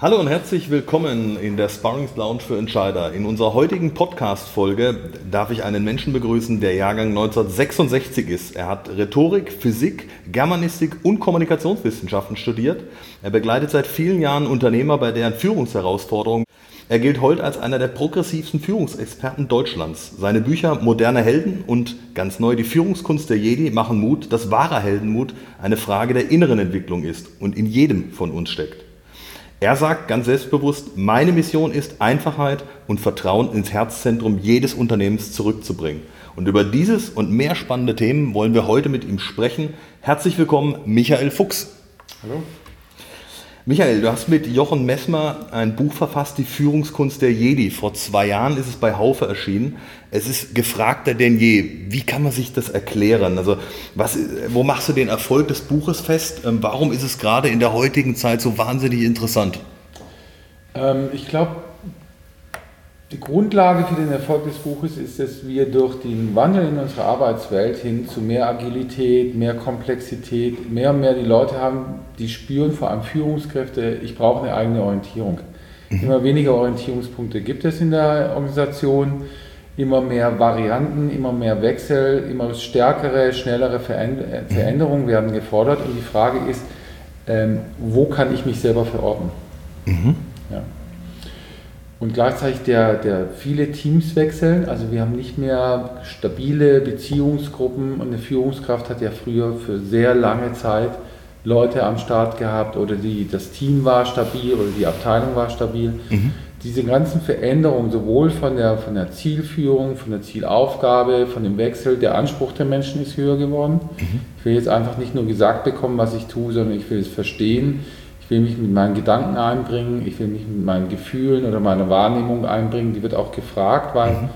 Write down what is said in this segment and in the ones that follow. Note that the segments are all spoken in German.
Hallo und herzlich willkommen in der Sparrings Lounge für Entscheider. In unserer heutigen Podcast-Folge darf ich einen Menschen begrüßen, der Jahrgang 1966 ist. Er hat Rhetorik, Physik, Germanistik und Kommunikationswissenschaften studiert. Er begleitet seit vielen Jahren Unternehmer bei deren Führungsherausforderungen. Er gilt heute als einer der progressivsten Führungsexperten Deutschlands. Seine Bücher Moderne Helden und ganz neu die Führungskunst der Jedi machen Mut, dass wahrer Heldenmut eine Frage der inneren Entwicklung ist und in jedem von uns steckt. Er sagt ganz selbstbewusst, meine Mission ist Einfachheit und Vertrauen ins Herzzentrum jedes Unternehmens zurückzubringen. Und über dieses und mehr spannende Themen wollen wir heute mit ihm sprechen. Herzlich willkommen, Michael Fuchs. Hallo. Michael, du hast mit Jochen Messmer ein Buch verfasst, Die Führungskunst der Jedi. Vor zwei Jahren ist es bei Haufe erschienen. Es ist gefragter denn je. Wie kann man sich das erklären? Also, was, wo machst du den Erfolg des Buches fest? Ähm, warum ist es gerade in der heutigen Zeit so wahnsinnig interessant? Ähm, ich glaube, die Grundlage für den Erfolg des Buches ist, dass wir durch den Wandel in unserer Arbeitswelt hin zu mehr Agilität, mehr Komplexität, mehr und mehr die Leute haben, die spüren, vor allem Führungskräfte, ich brauche eine eigene Orientierung. Mhm. Immer weniger Orientierungspunkte gibt es in der Organisation, immer mehr Varianten, immer mehr Wechsel, immer stärkere, schnellere mhm. Veränderungen werden gefordert und die Frage ist, ähm, wo kann ich mich selber verorten? Mhm. Und gleichzeitig der, der viele Teams wechseln. Also wir haben nicht mehr stabile Beziehungsgruppen und eine Führungskraft hat ja früher für sehr lange Zeit Leute am Start gehabt oder die, das Team war stabil oder die Abteilung war stabil. Mhm. Diese ganzen Veränderungen, sowohl von der, von der Zielführung, von der Zielaufgabe, von dem Wechsel, der Anspruch der Menschen ist höher geworden. Mhm. Ich will jetzt einfach nicht nur gesagt bekommen, was ich tue, sondern ich will es verstehen ich will mich mit meinen Gedanken einbringen, ich will mich mit meinen Gefühlen oder meiner Wahrnehmung einbringen. Die wird auch gefragt, weil mhm.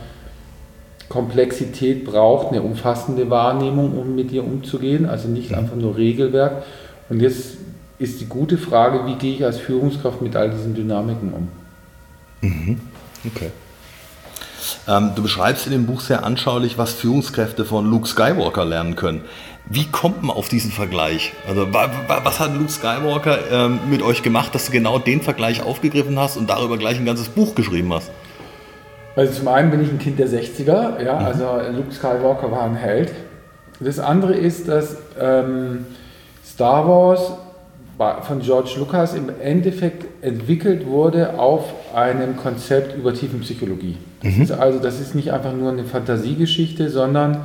Komplexität braucht eine umfassende Wahrnehmung, um mit ihr umzugehen, also nicht mhm. einfach nur Regelwerk. Und jetzt ist die gute Frage, wie gehe ich als Führungskraft mit all diesen Dynamiken um? Mhm. Okay. Ähm, du beschreibst in dem Buch sehr anschaulich, was Führungskräfte von Luke Skywalker lernen können. Wie kommt man auf diesen Vergleich? Also was hat Luke Skywalker ähm, mit euch gemacht, dass du genau den Vergleich aufgegriffen hast und darüber gleich ein ganzes Buch geschrieben hast? Also zum einen bin ich ein Kind der 60er, ja, mhm. also Luke Skywalker war ein Held. Das andere ist, dass ähm, Star Wars von George Lucas im Endeffekt entwickelt wurde auf einem Konzept über Tiefenpsychologie. Das mhm. ist also, das ist nicht einfach nur eine Fantasiegeschichte, sondern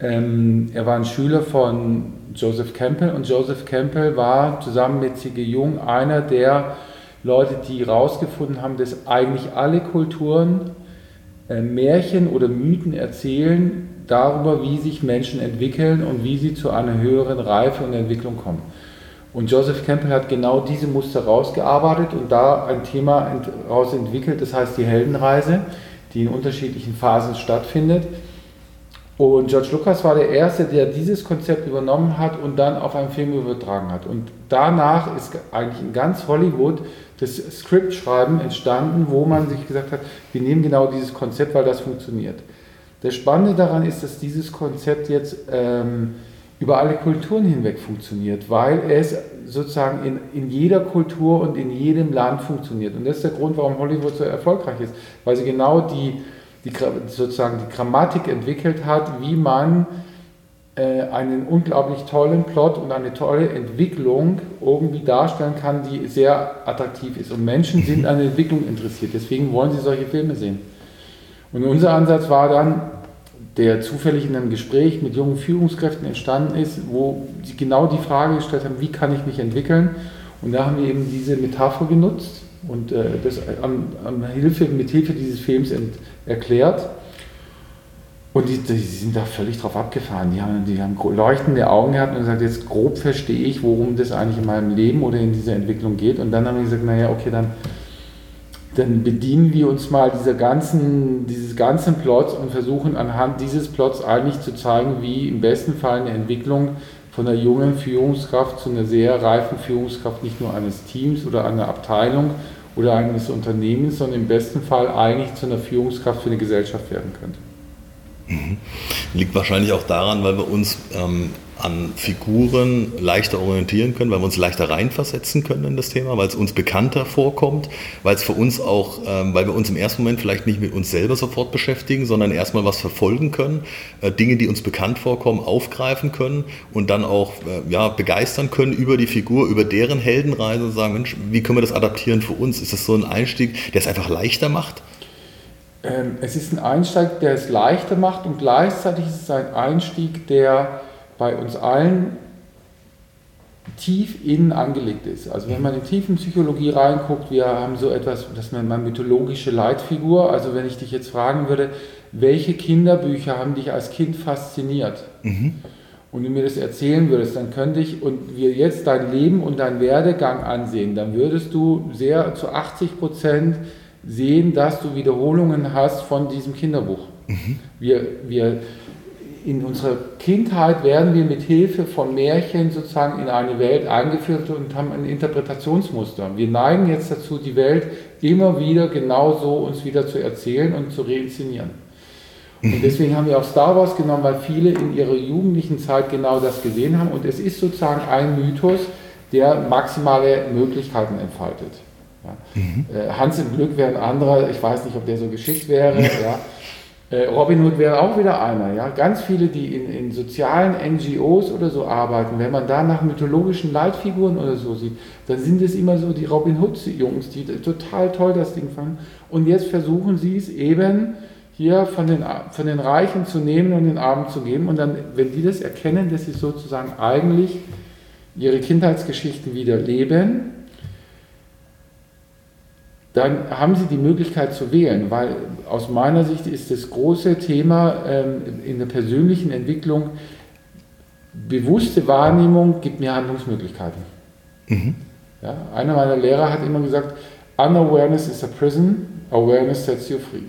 ähm, er war ein Schüler von Joseph Campbell und Joseph Campbell war zusammen mit C.G. Jung einer der Leute, die herausgefunden haben, dass eigentlich alle Kulturen äh, Märchen oder Mythen erzählen darüber, wie sich Menschen entwickeln und wie sie zu einer höheren Reife und Entwicklung kommen. Und Joseph Campbell hat genau diese Muster rausgearbeitet und da ein Thema daraus entwickelt, das heißt die Heldenreise, die in unterschiedlichen Phasen stattfindet. Und George Lucas war der Erste, der dieses Konzept übernommen hat und dann auf einen Film übertragen hat. Und danach ist eigentlich in ganz Hollywood das Scriptschreiben entstanden, wo man sich gesagt hat, wir nehmen genau dieses Konzept, weil das funktioniert. Das Spannende daran ist, dass dieses Konzept jetzt ähm, über alle Kulturen hinweg funktioniert, weil es sozusagen in, in jeder Kultur und in jedem Land funktioniert. Und das ist der Grund, warum Hollywood so erfolgreich ist, weil sie genau die die, sozusagen die Grammatik entwickelt hat, wie man äh, einen unglaublich tollen Plot und eine tolle Entwicklung irgendwie darstellen kann, die sehr attraktiv ist. Und Menschen sind an der Entwicklung interessiert, deswegen wollen sie solche Filme sehen. Und unser Ansatz war dann, der zufällig in einem Gespräch mit jungen Führungskräften entstanden ist, wo sie genau die Frage gestellt haben, wie kann ich mich entwickeln? Und da haben wir eben diese Metapher genutzt und äh, das an, an Hilfe, mit Hilfe dieses Films ent, erklärt. Und die, die, sind da völlig drauf abgefahren. Die haben, die haben leuchtende Augen gehabt und gesagt, jetzt grob verstehe ich, worum das eigentlich in meinem Leben oder in dieser Entwicklung geht. Und dann haben die gesagt, naja, okay, dann dann bedienen wir uns mal dieser ganzen, dieses ganzen Plots und versuchen anhand dieses Plots eigentlich zu zeigen, wie im besten Fall eine Entwicklung von einer jungen Führungskraft zu einer sehr reifen Führungskraft nicht nur eines Teams oder einer Abteilung oder eines Unternehmens, sondern im besten Fall eigentlich zu einer Führungskraft für eine Gesellschaft werden könnte. Mhm. Liegt wahrscheinlich auch daran, weil wir uns ähm, an Figuren leichter orientieren können, weil wir uns leichter reinversetzen können in das Thema, weil es uns bekannter vorkommt, weil es für uns auch, ähm, weil wir uns im ersten Moment vielleicht nicht mit uns selber sofort beschäftigen, sondern erstmal was verfolgen können, äh, Dinge, die uns bekannt vorkommen, aufgreifen können und dann auch äh, ja, begeistern können über die Figur, über deren Heldenreise und sagen, Mensch, wie können wir das adaptieren für uns? Ist das so ein Einstieg, der es einfach leichter macht? Ähm, es ist ein Einstieg, der es leichter macht und gleichzeitig ist es ein Einstieg, der bei uns allen tief innen angelegt ist. Also wenn man in tiefen Psychologie reinguckt, wir haben so etwas, das nennt man mythologische Leitfigur. Also wenn ich dich jetzt fragen würde, welche Kinderbücher haben dich als Kind fasziniert? Mhm. Und du mir das erzählen würdest, dann könnte ich und wir jetzt dein Leben und deinen Werdegang ansehen, dann würdest du sehr zu 80 Prozent sehen, dass du Wiederholungen hast von diesem Kinderbuch. Mhm. Wir, wir in unserer Kindheit werden wir mit Hilfe von Märchen sozusagen in eine Welt eingeführt und haben ein Interpretationsmuster. Wir neigen jetzt dazu, die Welt immer wieder genauso uns wieder zu erzählen und zu reinszenieren. Und deswegen haben wir auch Star Wars genommen, weil viele in ihrer jugendlichen Zeit genau das gesehen haben. Und es ist sozusagen ein Mythos, der maximale Möglichkeiten entfaltet. Ja. Mhm. Äh, Hans im Glück wäre ein anderer, ich weiß nicht, ob der so geschickt wäre. ja. Äh, Robin Hood wäre auch wieder einer. Ja? Ganz viele, die in, in, sozialen NGOs oder so arbeiten, wenn man da nach mythologischen Leitfiguren oder so sieht, dann sind es immer so die Robin Hood-Jungs, die total toll das Ding fanden. Und jetzt versuchen sie es eben hier von den, von den Reichen zu nehmen und den Armen zu geben. Und dann, wenn die das erkennen, dass sie sozusagen eigentlich ihre Kindheitsgeschichten wieder leben, dann haben Sie die Möglichkeit zu wählen, weil aus meiner Sicht ist das große Thema ähm, in der persönlichen Entwicklung, bewusste Wahrnehmung gibt mir Handlungsmöglichkeiten. Mhm. Ja, einer meiner Lehrer hat immer gesagt, unawareness is a prison, awareness sets you free.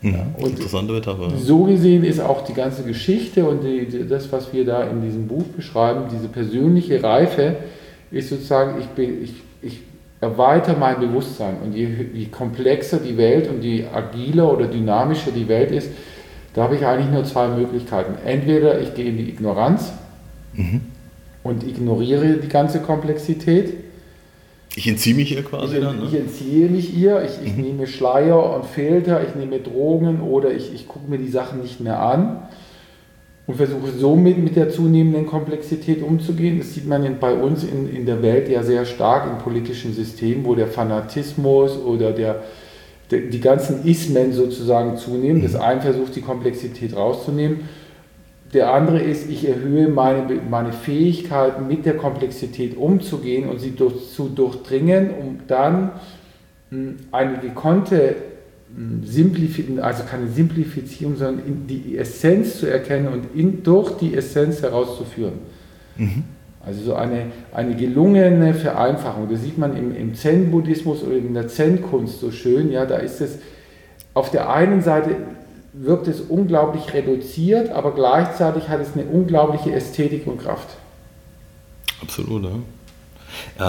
Mhm. Ja, und Interessante Metapher. So gesehen ist auch die ganze Geschichte und die, die, das, was wir da in diesem Buch beschreiben, diese persönliche Reife, ist sozusagen, ich, bin, ich, ich erweitere mein Bewusstsein. Und je, je, komplexer die Welt und je agiler oder dynamischer die Welt ist, da habe ich eigentlich nur zwei Möglichkeiten. Entweder ich gehe in die Ignoranz mhm. und ignoriere die ganze Komplexität. Ich entziehe mich ihr quasi ich, dann? Ne? Ich entziehe mich ihr, ich, ich mhm. nehme Schleier und Filter, ich nehme Drogen oder ich, ich gucke mir die Sachen nicht mehr an und versuche somit mit der zunehmenden Komplexität umzugehen. Das sieht man in, bei uns in, in der Welt ja sehr stark im politischen System, wo der Fanatismus oder der, der die ganzen Ismen sozusagen zunehmen. Das eine versucht, die Komplexität rauszunehmen. Der andere ist, ich erhöhe meine, meine Fähigkeit, mit der Komplexität umzugehen und sie durch, zu durchdringen, um dann hm, eine gekonnte also keine Simplifizierung, sondern die Essenz zu erkennen und in, durch die Essenz herauszuführen. Mhm. Also so eine, eine gelungene Vereinfachung. Das sieht man im, im Zen-Buddhismus oder in der Zen-Kunst so schön. Ja, da ist es auf der einen Seite wirkt es unglaublich reduziert, aber gleichzeitig hat es eine unglaubliche Ästhetik und Kraft. Absolut, ja.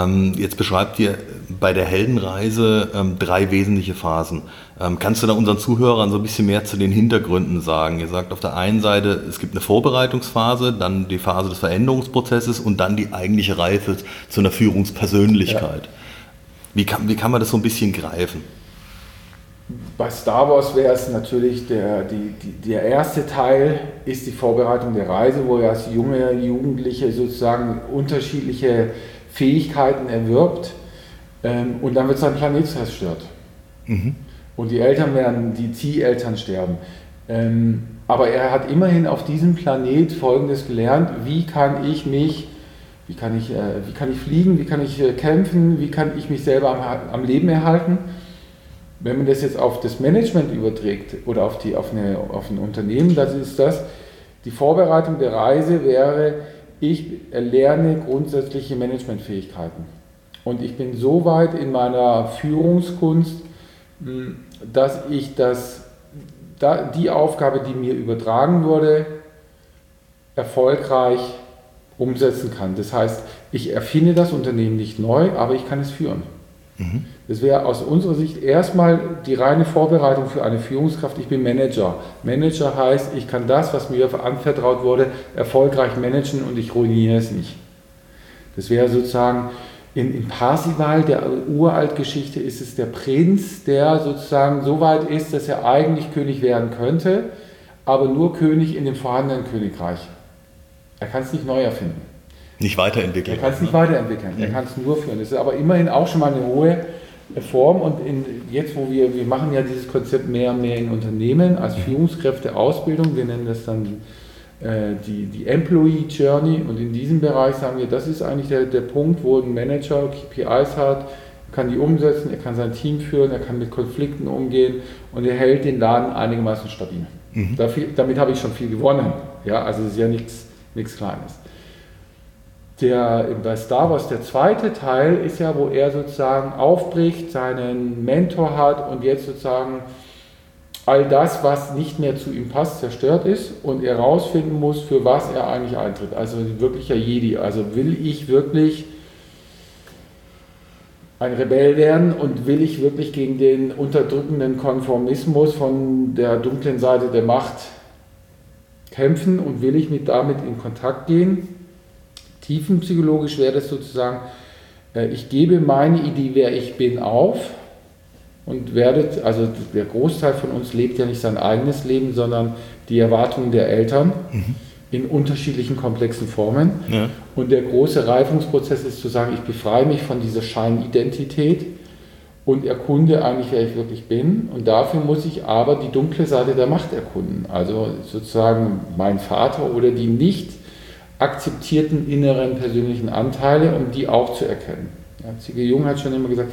Ähm, jetzt beschreibt ihr bei der Heldenreise ähm, drei wesentliche Phasen. Ähm, kannst du da unseren Zuhörern so ein bisschen mehr zu den Hintergründen sagen? Ihr sagt auf der einen Seite, es gibt eine Vorbereitungsphase, dann die Phase des Veränderungsprozesses und dann die eigentliche Reife zu einer Führungspersönlichkeit. Ja. Wie, kann, wie kann man das so ein bisschen greifen? Bei Star Wars wäre es natürlich der, die, die, der erste Teil ist die Vorbereitung der Reise, wo er als junge Jugendliche sozusagen unterschiedliche Fähigkeiten erwirbt ähm, und dann wird sein Planet zerstört. Mhm. Und die Eltern werden, die Zieheltern sterben. Ähm, aber er hat immerhin auf diesem Planet Folgendes gelernt, wie kann ich mich, wie kann ich, äh, wie kann ich fliegen, wie kann ich äh, kämpfen, wie kann ich mich selber am, am, Leben erhalten. Wenn man das jetzt auf das Management überträgt oder auf, die, auf, eine, auf ein Unternehmen, dann ist das, die Vorbereitung der Reise wäre, ich erlerne grundsätzliche Managementfähigkeiten. Und ich bin so weit in meiner Führungskunst, dass ich das, die Aufgabe, die mir übertragen wurde, erfolgreich umsetzen kann. Das heißt, ich erfinde das Unternehmen nicht neu, aber ich kann es führen. Mhm. Das wäre aus unserer Sicht erstmal die reine Vorbereitung für eine Führungskraft. Ich bin Manager. Manager heißt, ich kann das, was mir anvertraut wurde, erfolgreich managen und ich ruiniere es nicht. Das wäre sozusagen in, in Parsival, der Uraltgeschichte, ist es der Prinz, der sozusagen so weit ist, dass er eigentlich König werden könnte, aber nur König in dem vorhandenen Königreich. Er kann es nicht neu erfinden. Nicht weiterentwickeln. Er kann es nicht weiterentwickeln. Er kann es nur führen. Das ist aber immerhin auch schon mal eine hohe Form. Und in, jetzt, wo wir, wir machen ja dieses Konzept mehr und mehr in Unternehmen als Führungskräfteausbildung, wir nennen das dann die, die Employee Journey. Und in diesem Bereich sagen wir, das ist eigentlich der, der Punkt, wo ein Manager KPIs hat, kann die umsetzen, er kann sein Team führen, er kann mit Konflikten umgehen und er hält den Laden einigermaßen stabil. Mhm. Dafür, damit habe ich schon viel gewonnen. Ja, also es ist ja nichts nichts Kleines. Der, bei Star Wars, der zweite Teil ist ja, wo er sozusagen aufbricht, seinen Mentor hat und jetzt sozusagen all das, was nicht mehr zu ihm passt, zerstört ist und er herausfinden muss, für was er eigentlich eintritt. Also wirklicher Jedi. Also will ich wirklich ein Rebell werden und will ich wirklich gegen den unterdrückenden Konformismus von der dunklen Seite der Macht kämpfen und will ich mit damit in Kontakt gehen. Tiefenpsychologisch wäre das sozusagen, äh, ich gebe meine Idee, wer ich bin, auf und werde, also der Großteil von uns lebt ja nicht sein eigenes Leben, sondern die Erwartungen der Eltern mhm. in unterschiedlichen komplexen Formen. Ja. Und der große Reifungsprozess ist zu sagen, ich befreie mich von dieser Scheinidentität und erkunde eigentlich, wer ich wirklich bin. Und dafür muss ich aber die dunkle Seite der Macht erkunden. Also sozusagen mein Vater oder die nicht akzeptierten inneren persönlichen Anteile, um die auch zu erkennen. Ja, C.G. Jung hat schon immer gesagt,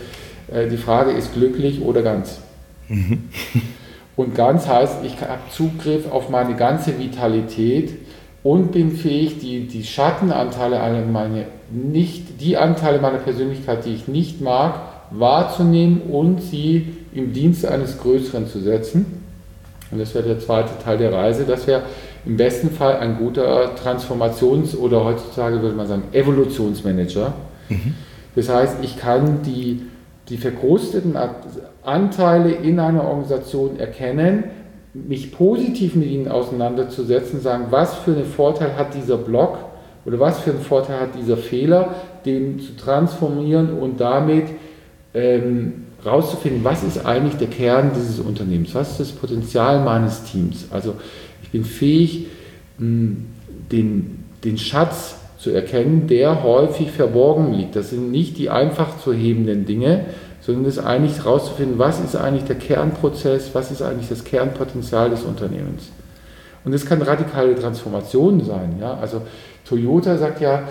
die Frage ist glücklich oder ganz. Mhm. Und ganz heißt, ich habe Zugriff auf meine ganze Vitalität und bin fähig, die, die Schattenanteile, alle meine nicht, die Anteile meiner Persönlichkeit, die ich nicht mag, wahrzunehmen und sie im Dienst eines Größeren zu setzen. Und das wäre der zweite Teil der Reise. Das wäre im besten Fall ein guter Transformations- oder heutzutage würde man sagen Evolutionsmanager. Mhm. Das heißt, ich kann die, die verkrusteten Anteile in einer Organisation erkennen, mich positiv mit ihnen auseinanderzusetzen, sagen, was für einen Vorteil hat dieser Block oder was für einen Vorteil hat dieser Fehler, den zu transformieren und damit ähm, rauszufinden, was ist eigentlich der Kern dieses Unternehmens, was ist das Potenzial meines Teams. Also ich bin fähig, den, den Schatz zu erkennen, der häufig verborgen liegt. Das sind nicht die einfach zu hebenden Dinge, sondern es ist eigentlich herauszufinden, was ist eigentlich der Kernprozess, was ist eigentlich das Kernpotenzial des Unternehmens. Und es kann radikale Transformation sein. Ja? Also Toyota sagt ja,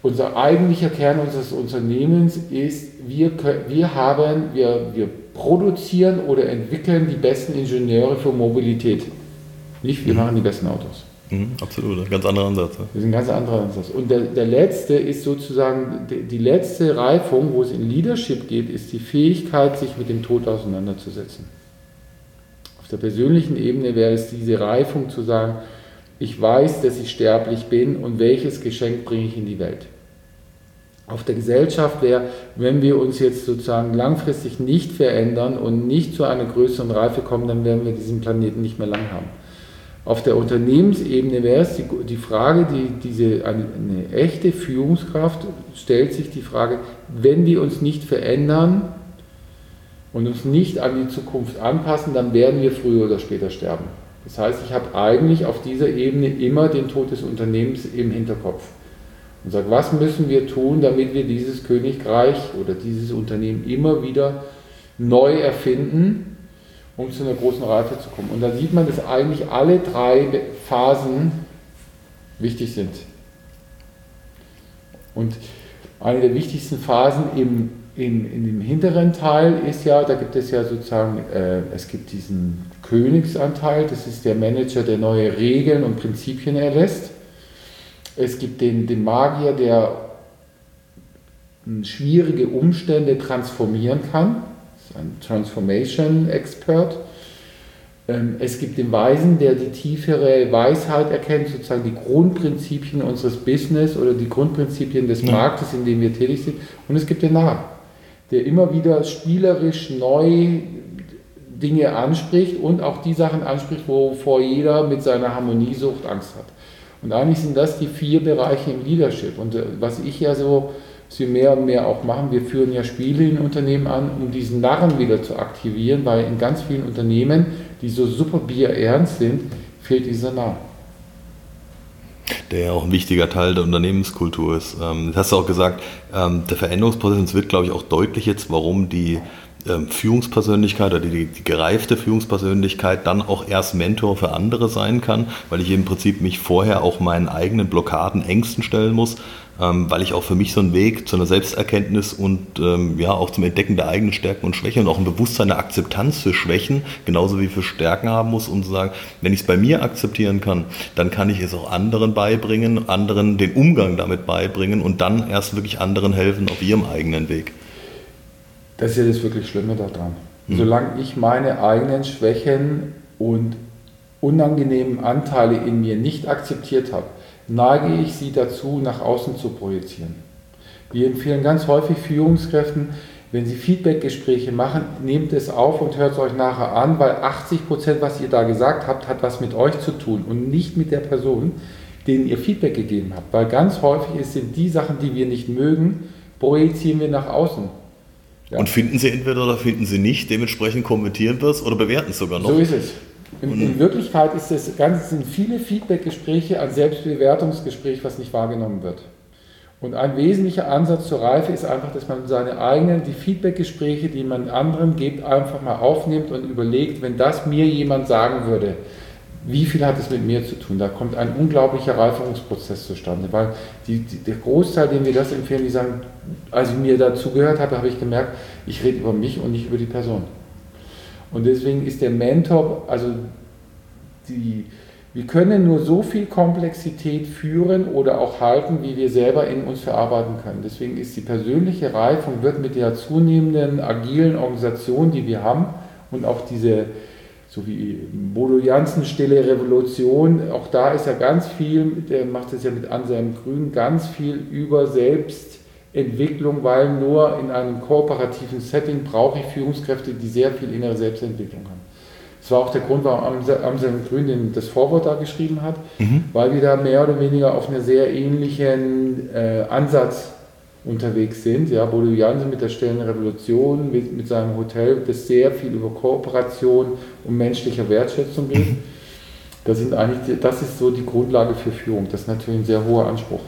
unser eigentlicher Kern unseres Unternehmens ist, wir, wir haben, wir, wir produzieren oder entwickeln die besten Ingenieure für Mobilität. Nicht, wir mhm. machen die besten Autos. Mhm, absolut, ein ganz anderer Ansatz. Ja. Das ist ein ganz anderer Ansatz. Und der, der letzte ist sozusagen, die, die letzte Reifung, wo es in Leadership geht, ist die Fähigkeit, sich mit dem Tod auseinanderzusetzen. Auf der persönlichen Ebene wäre es diese Reifung zu sagen, ich weiß, dass ich sterblich bin und welches Geschenk bringe ich in die Welt. Auf der Gesellschaft wäre, wenn wir uns jetzt sozusagen langfristig nicht verändern und nicht zu einer größeren Reife kommen, dann werden wir diesen Planeten nicht mehr lang haben. Auf der Unternehmensebene wäre es die, die Frage, die, diese, eine, eine echte Führungskraft stellt sich die Frage, wenn wir uns nicht verändern und uns nicht an die Zukunft anpassen, dann werden wir früher oder später sterben. Das heißt, ich habe eigentlich auf dieser Ebene immer den Tod des Unternehmens im Hinterkopf und sage, was müssen wir tun, damit wir dieses Königreich oder dieses Unternehmen immer wieder neu erfinden, um zu einer großen Reife zu kommen. Und da sieht man, dass eigentlich alle drei Phasen wichtig sind. Und eine der wichtigsten Phasen im in, in dem hinteren Teil ist ja, da gibt es ja sozusagen, äh, es gibt diesen Königsanteil, das ist der Manager, der neue Regeln und Prinzipien erlässt. Es gibt den, den Magier, der schwierige Umstände transformieren kann. Ein Transformation Expert. Ähm, es gibt den Weisen, der die tiefere Weisheit erkennt, sozusagen die Grundprinzipien unseres Business oder die Grundprinzipien des Marktes, in dem wir tätig sind. Und es gibt den Narr, der immer wieder spielerisch neu Dinge anspricht und auch die Sachen anspricht, wovor jeder mit seiner Harmoniesucht Angst hat. Und eigentlich sind das die vier Bereiche im Leadership. Und äh, was ich ja so, wir mehr und mehr auch machen, wir führen ja Spiele in Unternehmen an, um diesen Narren wieder zu aktivieren, weil in ganz vielen Unternehmen, die so super bierernst sind, fehlt dieser Narr. Der ja auch ein wichtiger Teil der Unternehmenskultur ist. Ähm, das hast du auch gesagt, ähm, der Veränderungsprozess wird, glaube ich, auch deutlich jetzt, warum die ähm, Führungspersönlichkeit oder die, die, gereifte Führungspersönlichkeit dann auch erst Mentor für andere sein kann, weil ich im Prinzip mich vorher auch meinen eigenen Blockaden, Ängsten stellen muss, ähm, weil ich auch für mich so einen Weg zu einer Selbsterkenntnis und ähm, ja auch zum Entdecken der eigenen Stärken und Schwächen und auch ein Bewusstsein der Akzeptanz für Schwächen, genauso wie für Stärken haben muss, um zu sagen, wenn ich es bei mir akzeptieren kann, dann kann ich es auch anderen beibringen, anderen den Umgang damit beibringen und dann erst wirklich anderen helfen auf ihrem eigenen Weg. Das ist ja das wirklich Schlimme daran. Mhm. Solange ich meine eigenen Schwächen und unangenehmen Anteile in mir nicht akzeptiert habe, neige ich sie dazu, nach außen zu projizieren. Wir empfehlen ganz häufig Führungskräften, wenn sie Feedbackgespräche machen, nehmt es auf und hört es euch nachher an, weil 80 Prozent, was ihr da gesagt habt, hat was mit euch zu tun und nicht mit der Person, denen ihr Feedback gegeben habt. Weil ganz häufig sind die Sachen, die wir nicht mögen, projizieren wir nach außen. Ja. Und finden Sie entweder oder finden Sie nicht, dementsprechend kommentieren wir es oder bewerten es sogar noch. So ist es. In, in Wirklichkeit ist das Ganze, sind viele Feedback-Gespräche ein Selbstbewertungsgespräch, was nicht wahrgenommen wird. Und ein wesentlicher Ansatz zur Reife ist einfach, dass man seine eigenen, die Feedback-Gespräche, die man anderen gibt, einfach mal aufnimmt und überlegt, wenn das mir jemand sagen würde, wie viel hat es mit mir zu tun? Da kommt ein unglaublicher Reiferungsprozess zustande, weil die, die, der Großteil, den wir das empfehlen, die sagen, als ich mir dazu gehört habe, habe ich gemerkt, ich rede über mich und nicht über die Person. Und deswegen ist der Mentor, also die, wir können nur so viel Komplexität führen oder auch halten, wie wir selber in uns verarbeiten können. Deswegen ist die persönliche Reifung, wird mit der zunehmenden agilen Organisation, die wir haben und auch diese so wie Bodo Janssen, Stille Revolution, auch da ist ja ganz viel, der macht es ja mit Anselm Grün, ganz viel über Selbstentwicklung, weil nur in einem kooperativen Setting brauche ich Führungskräfte, die sehr viel innere Selbstentwicklung haben. Das war auch der Grund, warum Anselm Grün das Vorwort da geschrieben hat, mhm. weil wir da mehr oder weniger auf einen sehr ähnlichen äh, Ansatz unterwegs sind. Ja, Bodo Jansen mit der Stillen Revolution, mit, mit seinem Hotel, das sehr viel über Kooperation und menschlicher Wertschätzung geht. Mhm. Das, sind eigentlich, das ist so die Grundlage für Führung. Das ist natürlich ein sehr hoher Anspruch.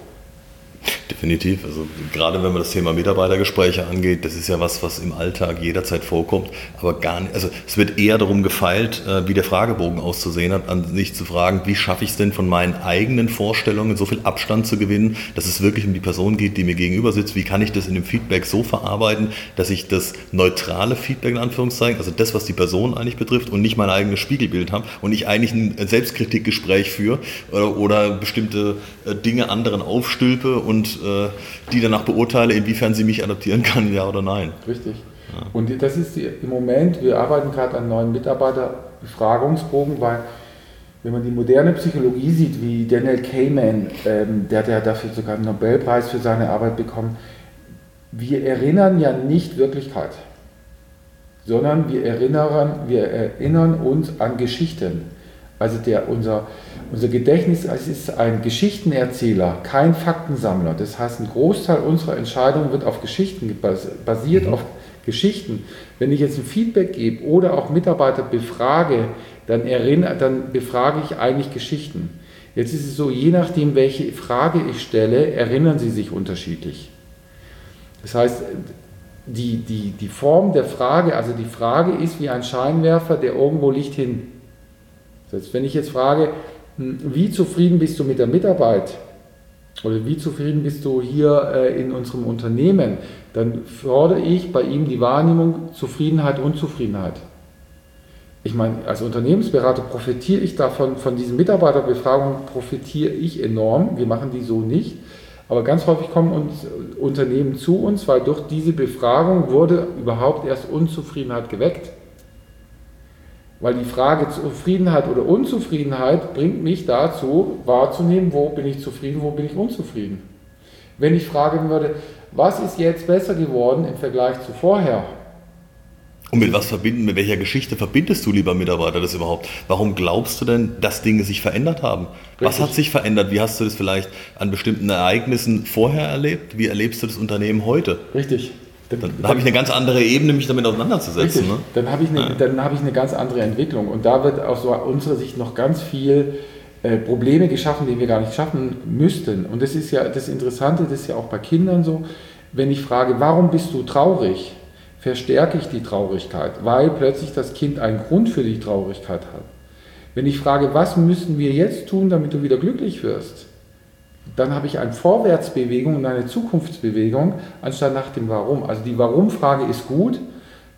Definitiv. Also gerade wenn man das Thema Mitarbeitergespräche angeht, das ist ja was, was im Alltag jederzeit vorkommt, aber gar nicht. Also es wird eher darum gefeilt, äh, wie der Fragebogen auszusehen hat, an sich zu fragen, wie schaffe ich es denn von meinen eigenen Vorstellungen so viel Abstand zu gewinnen, dass es wirklich um die Person geht, die mir gegenüber sitzt. Wie kann ich das in dem Feedback so verarbeiten, dass ich das neutrale Feedback in Anführungszeichen, also das, was die Person eigentlich betrifft und nicht mein eigenes Spiegelbild habe und ich eigentlich ein Selbstkritikgespräch führe oder, oder bestimmte äh, Dinge anderen aufstülpe und äh, die danach beurteile, inwiefern sie mich adaptieren kann, ja oder nein. Richtig. Ja. Und das ist die, im Moment, wir arbeiten gerade an neuen Mitarbeiterbefragungsbogen, weil wenn man die moderne Psychologie sieht, wie Daniel Kahneman, ähm, der hat ja dafür sogar einen Nobelpreis für seine Arbeit bekommen, wir erinnern ja nicht Wirklichkeit, sondern wir erinnern, wir erinnern uns an Geschichten. Also der, unser, unser Gedächtnis ist ein Geschichtenerzähler, kein Faktensammler. Das heißt, ein Großteil unserer Entscheidungen wird auf Geschichten basiert, mhm. auf Geschichten. Wenn ich jetzt ein Feedback gebe oder auch Mitarbeiter befrage, dann, erinnere, dann befrage ich eigentlich Geschichten. Jetzt ist es so, je nachdem, welche Frage ich stelle, erinnern sie sich unterschiedlich. Das heißt, die, die, die Form der Frage, also die Frage ist wie ein Scheinwerfer, der irgendwo Licht hin. Das heißt, wenn ich jetzt frage, wie zufrieden bist du mit der Mitarbeit oder wie zufrieden bist du hier äh, in unserem Unternehmen, dann fordere ich bei ihm die Wahrnehmung Zufriedenheit, Unzufriedenheit. Ich meine, als Unternehmensberater profitiere ich davon, von diesen Mitarbeiterbefragungen profitiere ich enorm. Wir machen die so nicht. Aber ganz häufig kommen uns Unternehmen zu uns, weil durch diese Befragung wurde überhaupt erst Unzufriedenheit geweckt. Weil die Frage Zufriedenheit oder Unzufriedenheit bringt mich dazu, wahrzunehmen, wo bin ich zufrieden, wo bin ich unzufrieden. Wenn ich fragen würde, was ist jetzt besser geworden im Vergleich zu vorher? Und mit was verbinden, mit welcher Geschichte verbindest du, lieber Mitarbeiter, das überhaupt? Warum glaubst du denn, dass Dinge sich verändert haben? Richtig. Was hat sich verändert? Wie hast du das vielleicht an bestimmten Ereignissen vorher erlebt? Wie erlebst du das Unternehmen heute? Richtig. Dann, dann, dann habe ich eine ganz andere Ebene, mich damit auseinanderzusetzen. Ne? Dann habe ich, eine, ja. hab ich eine ganz andere Entwicklung. Und da wird aus unserer Sicht noch ganz viel äh, Probleme geschaffen, die wir gar nicht schaffen müssten. Und das ist ja das Interessante, das ist ja auch bei Kindern so. Wenn ich frage, warum bist du traurig? verstärke ich die Traurigkeit, weil plötzlich das Kind einen Grund für die Traurigkeit hat. Wenn ich frage, was müssen wir jetzt tun, damit du wieder glücklich wirst, dann habe ich eine Vorwärtsbewegung und eine Zukunftsbewegung anstatt nach dem Warum. Also die Warum-Frage ist gut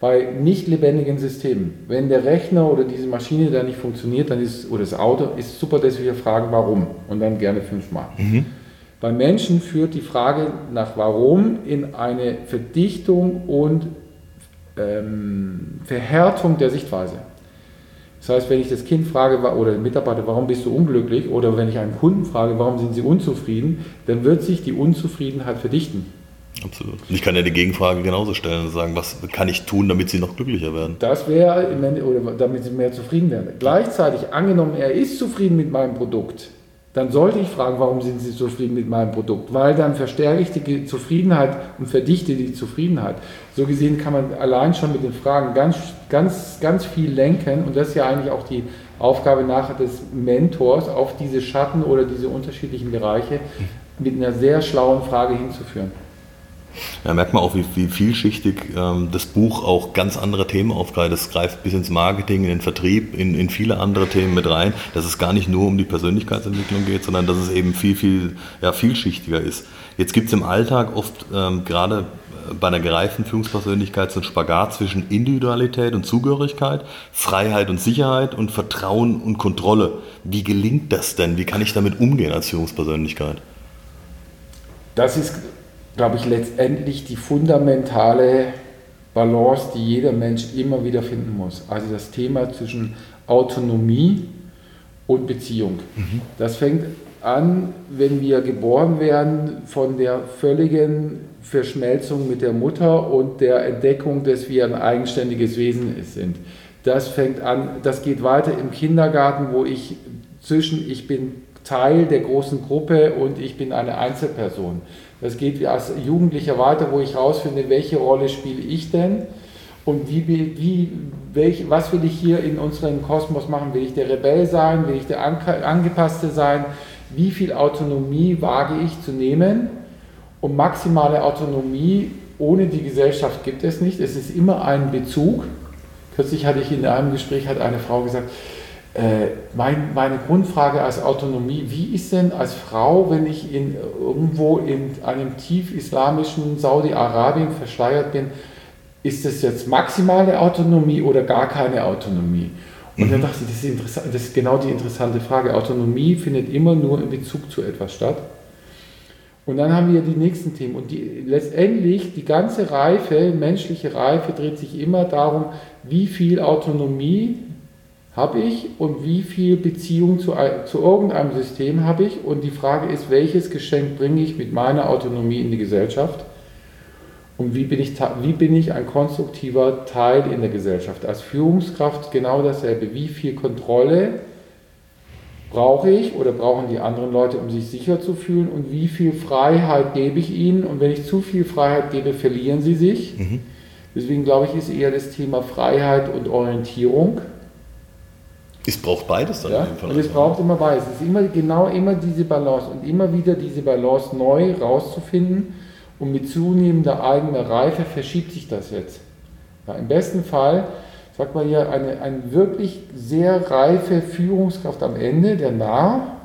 bei nicht lebendigen Systemen. Wenn der Rechner oder diese Maschine da nicht funktioniert, dann ist, oder das Auto, ist super, dass wir fragen, warum und dann gerne fünfmal. Mhm. Bei Menschen führt die Frage nach Warum in eine Verdichtung und ähm, Verhärtung der Sichtweise. Das heißt, wenn ich das Kind frage oder den Mitarbeiter, warum bist du unglücklich, oder wenn ich einen Kunden frage, warum sind sie unzufrieden, dann wird sich die Unzufriedenheit verdichten. Absolut. Und ich kann ja die Gegenfrage genauso stellen und sagen, was kann ich tun, damit sie noch glücklicher werden? Das wäre, oder damit sie mehr zufrieden werden. Gleichzeitig angenommen, er ist zufrieden mit meinem Produkt, dann sollte ich fragen, warum sind Sie zufrieden mit meinem Produkt? Weil dann verstärke ich die Zufriedenheit und verdichte die Zufriedenheit. So gesehen kann man allein schon mit den Fragen ganz, ganz, ganz viel lenken und das ist ja eigentlich auch die Aufgabe nachher des Mentors, auf diese Schatten oder diese unterschiedlichen Bereiche mit einer sehr schlauen Frage hinzuführen. Ja, merkt man auch, wie, wie vielschichtig ähm, das Buch auch ganz andere Themen aufgreift. Es greift bis ins Marketing, in den Vertrieb, in, in viele andere Themen mit rein, dass es gar nicht nur um die Persönlichkeitsentwicklung geht, sondern dass es eben viel, viel ja, vielschichtiger ist. Jetzt gibt es im Alltag oft ähm, gerade bei einer gereiften Führungspersönlichkeit so ein Spagat zwischen Individualität und Zugehörigkeit, Freiheit und Sicherheit und Vertrauen und Kontrolle. Wie gelingt das denn? Wie kann ich damit umgehen als Führungspersönlichkeit? Das ist glaube ich, letztendlich die fundamentale Balance, die jeder Mensch immer wieder finden muss. Also das Thema zwischen Autonomie und Beziehung. Mhm. Das fängt an, wenn wir geboren werden, von der völligen Verschmelzung mit der Mutter und der Entdeckung, dass wir ein eigenständiges Wesen sind. Das fängt an, das geht weiter im Kindergarten, wo ich zwischen ich bin Teil der großen Gruppe und ich bin eine Einzelperson. Das geht als Jugendlicher weiter, wo ich herausfinde, welche Rolle spiele ich denn und wie, wie, welch, was will ich hier in unserem Kosmos machen? Will ich der Rebell sein? Will ich der Angepasste sein? Wie viel Autonomie wage ich zu nehmen? Und maximale Autonomie ohne die Gesellschaft gibt es nicht. Es ist immer ein Bezug. Kürzlich hatte ich in einem Gespräch hat eine Frau gesagt, mein, meine Grundfrage als Autonomie, wie ist denn als Frau, wenn ich in, irgendwo in einem tief islamischen Saudi-Arabien verschleiert bin, ist das jetzt maximale Autonomie oder gar keine Autonomie? Und mhm. dann dachte ich, das ist, interessant, das ist genau die interessante Frage. Autonomie findet immer nur in Bezug zu etwas statt. Und dann haben wir die nächsten Themen. Und die, letztendlich die ganze Reife, menschliche Reife, dreht sich immer darum, wie viel Autonomie habe ich und wie viel Beziehung zu, zu irgendeinem System habe ich. Und die Frage ist, welches Geschenk bringe ich mit meiner Autonomie in die Gesellschaft? Und wie bin, ich, wie bin ich ein konstruktiver Teil in der Gesellschaft? Als Führungskraft genau dasselbe. Wie viel Kontrolle brauche ich oder brauchen die anderen Leute, um sich sicher zu fühlen? Und wie viel Freiheit gebe ich ihnen? Und wenn ich zu viel Freiheit gebe, verlieren sie sich. Mhm. Deswegen glaube ich, ist eher das Thema Freiheit und Orientierung es braucht beides dann. Ja? Und es braucht immer beides. Es ist immer genau immer diese Balance und immer wieder diese Balance neu rauszufinden. Und mit zunehmender eigener Reife verschiebt sich das jetzt. Ja, Im besten Fall, sagt man ja, eine, eine wirklich sehr reife Führungskraft am Ende, der Narr,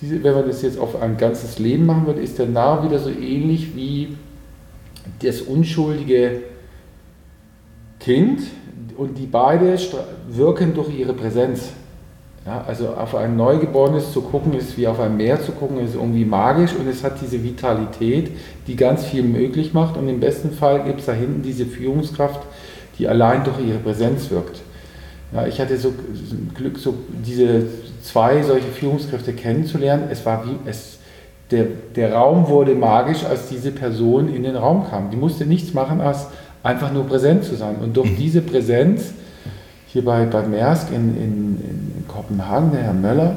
diese, wenn man das jetzt auf ein ganzes Leben machen würde, ist der Narr wieder so ähnlich wie das unschuldige Kind, und die beide wirken durch ihre Präsenz. Ja, also auf ein Neugeborenes zu gucken, ist wie auf ein Meer zu gucken, ist irgendwie magisch und es hat diese Vitalität, die ganz viel möglich macht. Und im besten Fall gibt es da hinten diese Führungskraft, die allein durch ihre Präsenz wirkt. Ja, ich hatte so Glück, so diese zwei solche Führungskräfte kennenzulernen. Es war wie, es, der, der Raum wurde magisch, als diese Person in den Raum kam. Die musste nichts machen, als einfach nur präsent zu sein. Und durch mhm. diese Präsenz hier bei, bei Maersk in, in, in Kopenhagen, der Herr Möller,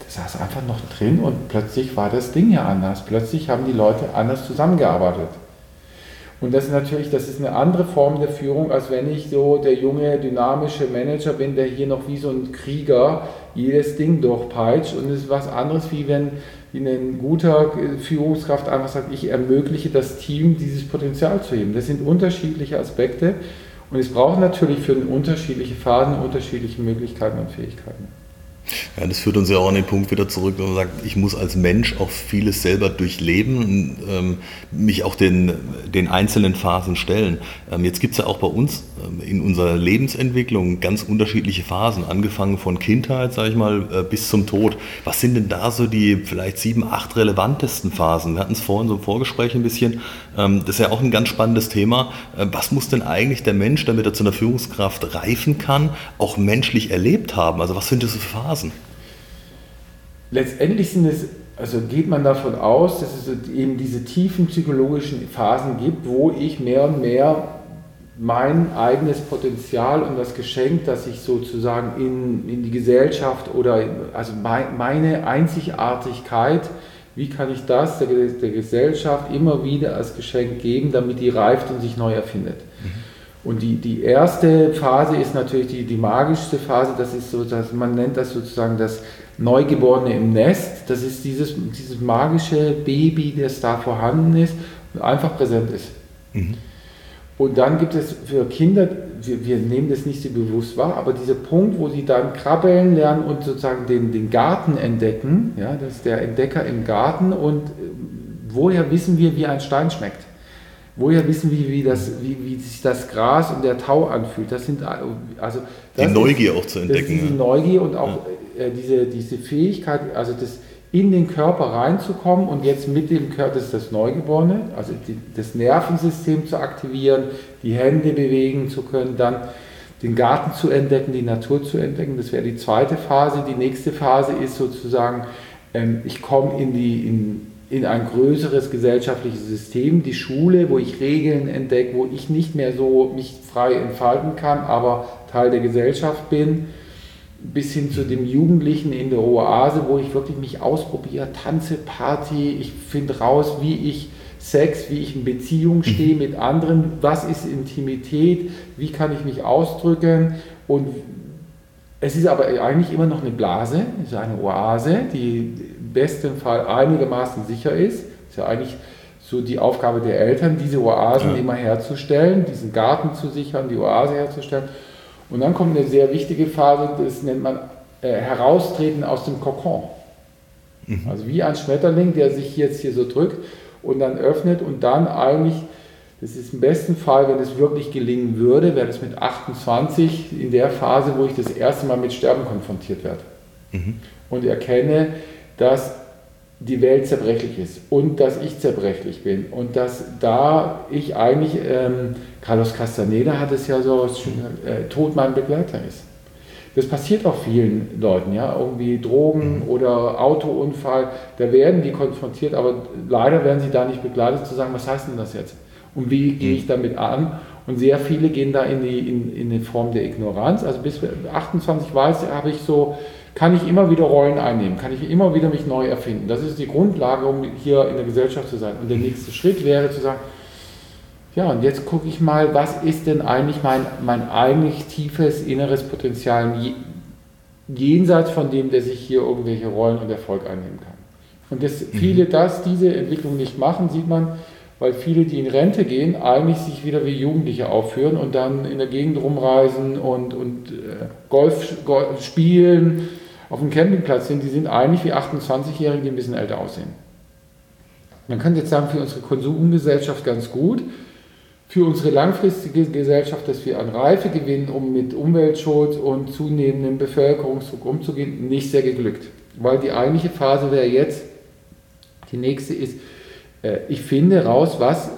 der saß einfach noch drin und plötzlich war das Ding ja anders. Plötzlich haben die Leute anders zusammengearbeitet. Und das ist natürlich, das ist eine andere Form der Führung, als wenn ich so der junge, dynamische Manager bin, der hier noch wie so ein Krieger jedes Ding durchpeitscht. Und es ist was anderes, wie wenn wie ein guter Führungskraft einfach sagt, ich ermögliche das Team, dieses Potenzial zu heben. Das sind unterschiedliche Aspekte. Und es braucht natürlich für unterschiedliche Phasen unterschiedliche Möglichkeiten und Fähigkeiten. Ja, das führt uns ja auch an den Punkt wieder zurück, wo man sagt, ich muss als Mensch auch vieles selber durchleben und ähm, mich auch den, den einzelnen Phasen stellen. Ähm, jetzt gibt es ja auch bei uns ähm, in unserer Lebensentwicklung ganz unterschiedliche Phasen, angefangen von Kindheit, sage ich mal, äh, bis zum Tod. Was sind denn da so die vielleicht sieben, acht relevantesten Phasen? Wir hatten es vorhin so im Vorgespräch ein bisschen. Ähm, das ist ja auch ein ganz spannendes Thema. Äh, was muss denn eigentlich der Mensch, damit er zu einer Führungskraft reifen kann, auch menschlich erlebt haben? Also was sind das Phasen? Phasen? Letztendlich sind es, also geht man davon aus, dass es eben diese tiefen psychologischen Phasen gibt, wo ich mehr und mehr mein eigenes Potenzial und das Geschenk, das ich sozusagen in, in die Gesellschaft oder also mein, meine Einzigartigkeit, wie kann ich das der, der, Gesellschaft immer wieder als Geschenk geben, damit die reift und sich neu erfindet. Mhm. Und die, die erste Phase ist natürlich die, die magischste Phase, das ist so, dass man nennt das sozusagen das Neugeborene im Nest. Das ist dieses, dieses magische Baby, das da vorhanden ist und einfach präsent ist. Mhm. Und dann gibt es für Kinder, wir, wir, nehmen das nicht so bewusst wahr, aber dieser Punkt, wo sie dann krabbeln lernen und sozusagen den, den Garten entdecken, ja, das ist der Entdecker im Garten und äh, woher wissen wir, wie ein Stein schmeckt? Woher wissen wir, wie, das, wie, wie sich das Gras und der Tau anfühlt? Das sind also die Neugier ist, auch zu entdecken. Das ist die Neugier und auch ja. äh, diese, diese Fähigkeit, also das in den Körper reinzukommen und jetzt mit dem Körper, das ist das Neugeborene, also die, das Nervensystem zu aktivieren, die Hände bewegen zu können, dann den Garten zu entdecken, die Natur zu entdecken. Das wäre die zweite Phase. Die nächste Phase ist sozusagen, ähm, ich komme in die in, in ein größeres gesellschaftliches System, die Schule, wo ich Regeln entdecke, wo ich nicht mehr so mich frei entfalten kann, aber Teil der Gesellschaft bin, bis hin zu dem Jugendlichen in der Oase, wo ich wirklich mich ausprobiere, tanze, Party, ich finde raus, wie ich Sex, wie ich in Beziehung mhm. stehe mit anderen, was ist Intimität, wie kann ich mich ausdrücken und es ist aber eigentlich immer noch eine Blase, ist eine Oase, die besten Fall einigermaßen sicher ist. Das ist ja eigentlich so die Aufgabe der Eltern, diese Oasen ja. immer herzustellen, diesen Garten zu sichern, die Oase herzustellen. Und dann kommt eine sehr wichtige Phase, das nennt man äh, Heraustreten aus dem Kokon. Mhm. Also wie ein Schmetterling, der sich jetzt hier so drückt und dann öffnet und dann eigentlich, das ist im besten Fall, wenn es wirklich gelingen würde, wäre das mit 28 in der Phase, wo ich das erste Mal mit Sterben konfrontiert werde. Mhm. Und erkenne, dass die Welt zerbrechlich ist und dass ich zerbrechlich bin und dass da ich eigentlich, ähm, Carlos Castaneda hat es ja so, äh, Tod mein Begleiter ist. Das passiert auch vielen Leuten, ja, irgendwie Drogen mhm. oder Autounfall, da werden die konfrontiert, aber leider werden sie da nicht begleitet zu sagen, was heißt denn das jetzt? Und wie gehe ich mhm. damit an? Und sehr viele gehen da in die, in, in die Form der Ignoranz. Also bis 28 weiß, habe ich so kann ich immer wieder Rollen einnehmen, kann ich immer wieder mich neu erfinden. Das ist die Grundlage, um hier in der Gesellschaft zu sein. Und der nächste Schritt wäre zu sagen, ja, und jetzt gucke ich mal, was ist denn eigentlich mein, mein eigentlich tiefes inneres Potenzial jenseits von dem, der sich hier irgendwelche Rollen und Erfolg einnehmen kann. Und dass mhm. viele das, diese Entwicklung nicht machen, sieht man, weil viele, die in Rente gehen, eigentlich sich wieder wie Jugendliche aufführen und dann in der Gegend rumreisen und, und äh, Golf, Golf spielen, auf dem Campingplatz sind, die sind eigentlich wie 28-Jährige, die ein bisschen älter aussehen. Man könnte jetzt sagen, für unsere Konsumgesellschaft ganz gut. für unsere langfristige Gesellschaft, dass wir an Reife gewinnen, um mit Umweltschutz und zunehmendem Bevölkerungsdruck umzugehen, nicht sehr geglückt. Weil die eigentliche Phase wäre jetzt, die nächste ist, äh, ich finde raus, was,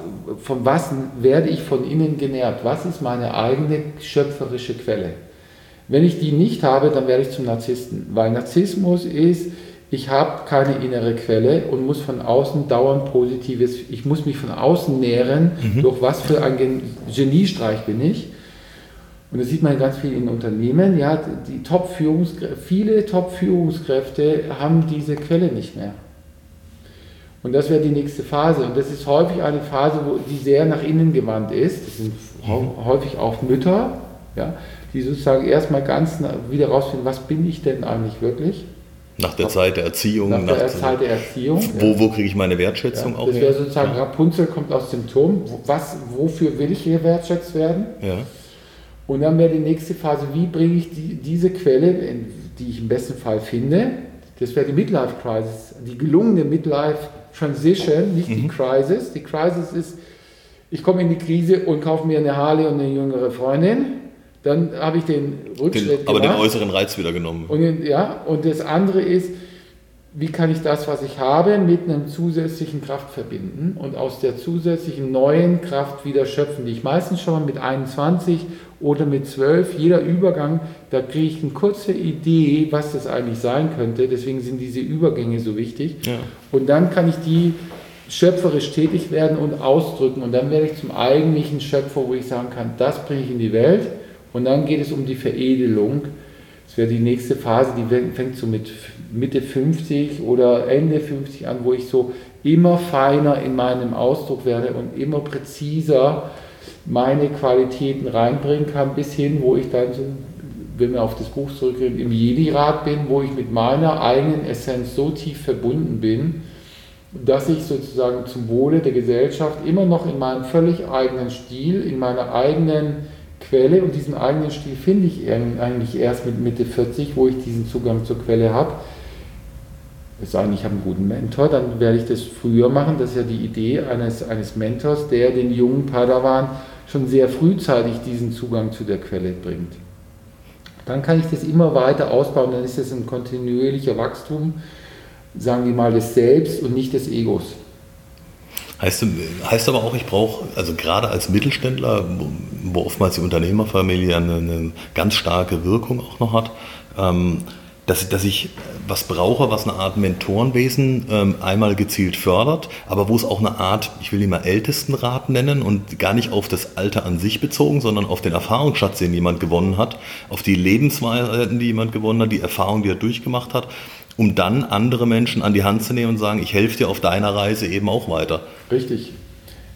von was werde ich von innen genährt, was ist meine eigene schöpferische Quelle. Wenn ich die nicht habe, dann werde ich zum Narzissten, weil Narzissmus ist, ich habe keine innere Quelle und muss von außen dauernd Positives, ich muss mich von außen nähren, mhm. durch was für ein Geniestreich bin ich. Und das sieht man ganz viel in Unternehmen. Ja, die Top viele Top-Führungskräfte haben diese Quelle nicht mehr. Und das wäre die nächste Phase. Und das ist häufig eine Phase, wo die sehr nach innen gewandt ist. Das sind mhm. häufig auch Mütter, ja, die sozusagen erstmal ganz wieder rausfinden, was bin ich denn eigentlich wirklich? Nach der Zeit der Erziehung. Nach, nach der Zeit der Erziehung. Wo, ja. wo kriege ich meine Wertschätzung ja, auch Das wäre sozusagen, ja. Rapunzel kommt aus dem Turm. Was, wofür will ich hier wertschätzt werden? Ja. Und dann wäre die nächste Phase, wie bringe ich die, diese Quelle, die ich im besten Fall finde, das wäre die Midlife Crisis, die gelungene Midlife Transition, nicht mhm. die Crisis. Die Crisis ist, ich komme in die Krise und kaufe mir eine Harley und eine jüngere Freundin dann habe ich den Rückschritt den, Aber gemacht. den äußeren Reiz wieder genommen. Und, ja, und das andere ist, wie kann ich das, was ich habe, mit einer zusätzlichen Kraft verbinden und aus der zusätzlichen neuen Kraft wieder schöpfen, die ich meistens schon mal mit 21 oder mit 12, jeder Übergang, da kriege ich eine kurze Idee, was das eigentlich sein könnte. Deswegen sind diese Übergänge so wichtig. Ja. Und dann kann ich die schöpferisch tätig werden und ausdrücken. Und dann werde ich zum eigentlichen Schöpfer, wo ich sagen kann, das bringe ich in die Welt und dann geht es um die Veredelung. Das wäre die nächste Phase, die fängt so mit Mitte 50 oder Ende 50 an, wo ich so immer feiner in meinem Ausdruck werde und immer präziser meine Qualitäten reinbringen kann, bis hin, wo ich dann, so, wenn wir auf das Buch zurückgehen, im Jedi-Rat bin, wo ich mit meiner eigenen Essenz so tief verbunden bin, dass ich sozusagen zum Wohle der Gesellschaft immer noch in meinem völlig eigenen Stil, in meiner eigenen Quelle und diesen eigenen Stil finde ich eigentlich erst mit Mitte 40, wo ich diesen Zugang zur Quelle habe. Es sei denn, ich habe einen guten Mentor, dann werde ich das früher machen. Das ist ja die Idee eines, eines Mentors, der den jungen Padawan schon sehr frühzeitig diesen Zugang zu der Quelle bringt. Dann kann ich das immer weiter ausbauen, dann ist das ein kontinuierlicher Wachstum, sagen wir mal, des Selbst und nicht des Egos. Heißt, heißt aber auch, ich brauche, also gerade als Mittelständler, wo oftmals die Unternehmerfamilie eine, eine ganz starke Wirkung auch noch hat, ähm, dass, dass ich was brauche, was eine Art Mentorenwesen ähm, einmal gezielt fördert, aber wo es auch eine Art, ich will ihn mal Ältestenrat nennen und gar nicht auf das Alter an sich bezogen, sondern auf den Erfahrungsschatz, den jemand gewonnen hat, auf die Lebensweisen, die jemand gewonnen hat, die Erfahrung, die er durchgemacht hat um dann andere Menschen an die Hand zu nehmen und sagen, ich helfe dir auf deiner Reise eben auch weiter. Richtig.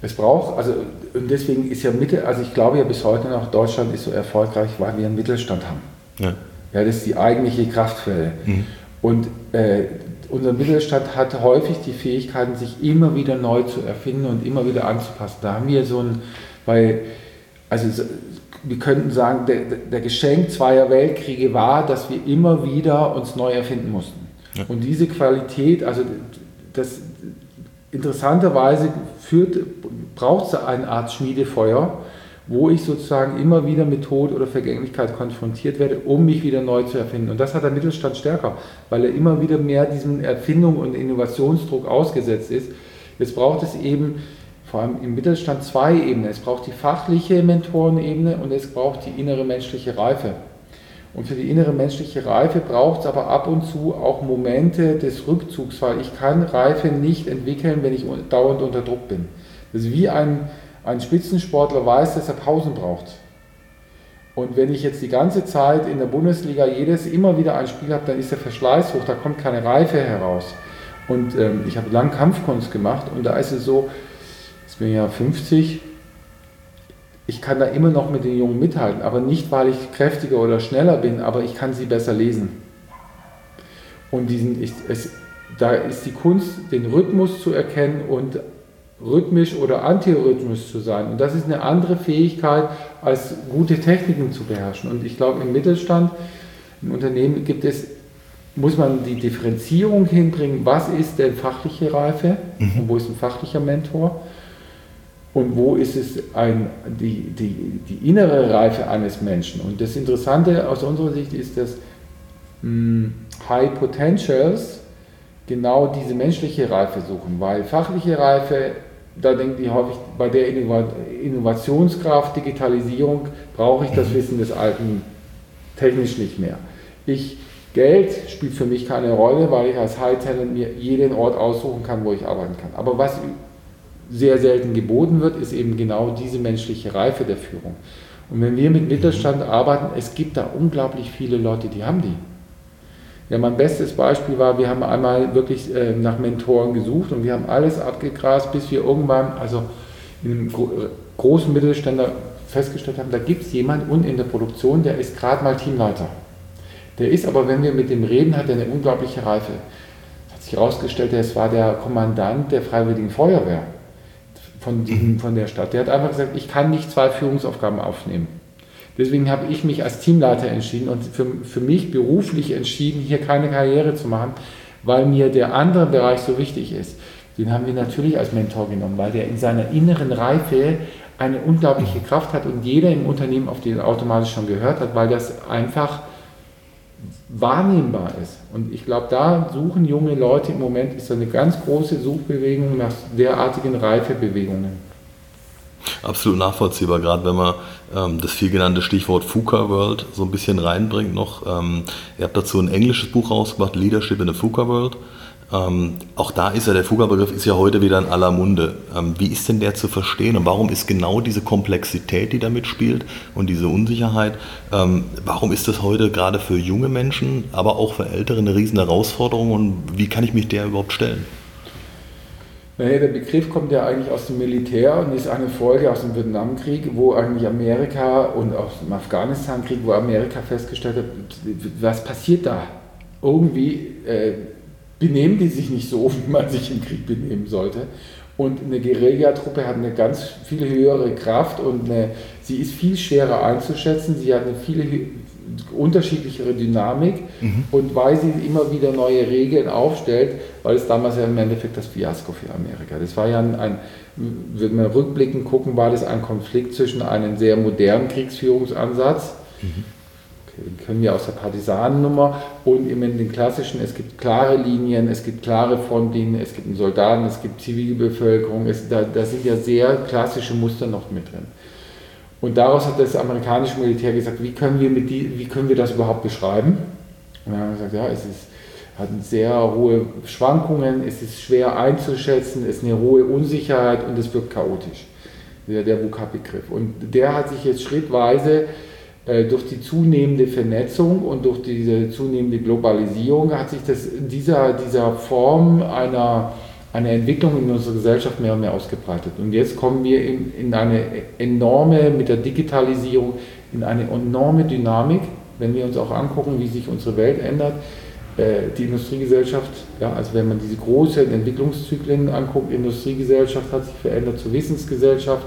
Es braucht, also und deswegen ist ja Mitte, also ich glaube ja bis heute noch, Deutschland ist so erfolgreich, weil wir einen Mittelstand haben. Ja, ja das ist die eigentliche Kraftquelle. Mhm. Und äh, unser Mittelstand hat häufig die Fähigkeiten, sich immer wieder neu zu erfinden und immer wieder anzupassen. Da haben wir so ein, weil, also wir könnten sagen, der, der Geschenk zweier Weltkriege war, dass wir immer wieder uns neu erfinden mussten. Und diese Qualität, also das interessanterweise führt, braucht es eine Art Schmiedefeuer, wo ich sozusagen immer wieder mit Tod oder Vergänglichkeit konfrontiert werde, um mich wieder neu zu erfinden. Und das hat der Mittelstand stärker, weil er immer wieder mehr diesem Erfindung und Innovationsdruck ausgesetzt ist. Jetzt braucht es eben vor allem im Mittelstand zwei Ebenen. Es braucht die fachliche Mentorenebene und es braucht die innere menschliche Reife. Und für die innere menschliche Reife braucht es aber ab und zu auch Momente des Rückzugs, weil ich kann Reife nicht entwickeln, wenn ich dauernd unter Druck bin. Das ist wie ein, ein Spitzensportler weiß, dass er Pausen braucht. Und wenn ich jetzt die ganze Zeit in der Bundesliga jedes immer wieder ein Spiel habe, dann ist der Verschleiß hoch, da kommt keine Reife heraus. Und ähm, ich habe lange Kampfkunst gemacht und da ist es so, ich bin ja 50, ich kann da immer noch mit den Jungen mithalten, aber nicht, weil ich kräftiger oder schneller bin, aber ich kann sie besser lesen. Und diesen, ich, es, da ist die Kunst, den Rhythmus zu erkennen und rhythmisch oder antirhythmisch zu sein. Und das ist eine andere Fähigkeit, als gute Techniken zu beherrschen. Und ich glaube, im Mittelstand, im Unternehmen gibt es, muss man die Differenzierung hinbringen, was ist denn fachliche Reife mhm. und wo ist ein fachlicher Mentor und wo ist es ein, die, die, die innere Reife eines Menschen. Und das Interessante aus unserer Sicht ist, dass mh, hm, High Potentials genau diese menschliche Reife suchen, weil fachliche Reife, da denken die häufig, bei der Innovationskraft, Digitalisierung brauche ich das Wissen des Alten technisch nicht mehr. Ich, Geld spielt für mich keine Rolle, weil ich als High Talent mir jeden Ort aussuchen kann, wo ich arbeiten kann. Aber was sehr selten geboten wird, ist eben genau diese menschliche Reife der Führung. Und wenn wir mit Mittelstand arbeiten, es gibt da unglaublich viele Leute, die haben die. Ja, mein bestes Beispiel war, wir haben einmal wirklich äh, nach Mentoren gesucht und wir haben alles abgegrast, bis wir irgendwann, also in einem gro großen Mittelständler festgestellt haben, da gibt es jemanden und in der Produktion, der ist gerade mal Teamleiter. Der ist aber, wenn wir mit dem reden, hat er eine unglaubliche Reife. Hat sich herausgestellt, es war der Kommandant der Freiwilligen Feuerwehr von, diesem, von der Stadt. Der hat einfach gesagt, ich kann nicht zwei Führungsaufgaben aufnehmen. Deswegen habe ich mich als Teamleiter entschieden und für, für mich beruflich entschieden, hier keine Karriere zu machen, weil mir der andere Bereich so wichtig ist. Den haben wir natürlich als Mentor genommen, weil der in seiner inneren Reife eine unglaubliche Kraft hat und jeder im Unternehmen auf den automatisch schon gehört hat, weil das einfach wahrnehmbar ist. Und ich glaube, da suchen junge Leute im Moment, ist eine ganz große Suchbewegung nach derartigen Reifebewegungen. Absolut nachvollziehbar, gerade wenn man ähm, das viel genannte Stichwort FUKA World so ein bisschen reinbringt noch. Ähm, ihr habt dazu ein englisches Buch rausgebracht, Leadership in the FUKA World. Ähm, auch da ist ja der Fugger-Begriff ist ja heute wieder in aller Munde. Ähm, wie ist denn der zu verstehen und warum ist genau diese Komplexität, die damit spielt und diese Unsicherheit, ähm, warum ist das heute gerade für junge Menschen, aber auch für Ältere eine riesen Herausforderung und wie kann ich mich der überhaupt stellen? Naja, der Begriff kommt ja eigentlich aus dem Militär und ist eine Folge aus dem Vietnamkrieg, wo eigentlich Amerika und aus dem Afghanistan-Krieg, wo Amerika festgestellt hat, was passiert da? Irgendwie äh, benehmen die sich nicht so, wie man sich im Krieg benehmen sollte. Und eine Guerillatruppe hat eine ganz viel höhere Kraft und eine, sie ist viel schwerer einzuschätzen. Sie hat eine viel unterschiedlichere Dynamik mhm. und weil sie immer wieder neue Regeln aufstellt, weil es damals ja im Endeffekt das Fiasko für Amerika. Das war ja ein, ein wenn wir rückblickend gucken, war das ein Konflikt zwischen einem sehr modernen Kriegsführungsansatz, mhm können wir aus der Partisanennummer und immer in den klassischen, es gibt klare Linien, es gibt klare Frontlinien, es gibt einen Soldaten, es gibt Zivilbevölkerung, es, da, da sind ja sehr klassische Muster noch mit drin. Und daraus hat das amerikanische Militär gesagt, wie können wir, mit die, wie können wir das überhaupt beschreiben? Und dann haben gesagt, ja, es ist, hat sehr hohe Schwankungen, es ist schwer einzuschätzen, es ist eine hohe Unsicherheit und es wirkt chaotisch. Der, der VUCA-Begriff. Und der hat sich jetzt schrittweise durch die zunehmende Vernetzung und durch diese zunehmende Globalisierung hat sich das, dieser, dieser Form einer, einer Entwicklung in unserer Gesellschaft mehr und mehr ausgebreitet. Und jetzt kommen wir in, in eine enorme, mit der Digitalisierung, in eine enorme Dynamik, wenn wir uns auch angucken, wie sich unsere Welt ändert. Äh, die Industriegesellschaft, ja, also wenn man diese großen Entwicklungszyklen anguckt, Industriegesellschaft hat sich verändert zur Wissensgesellschaft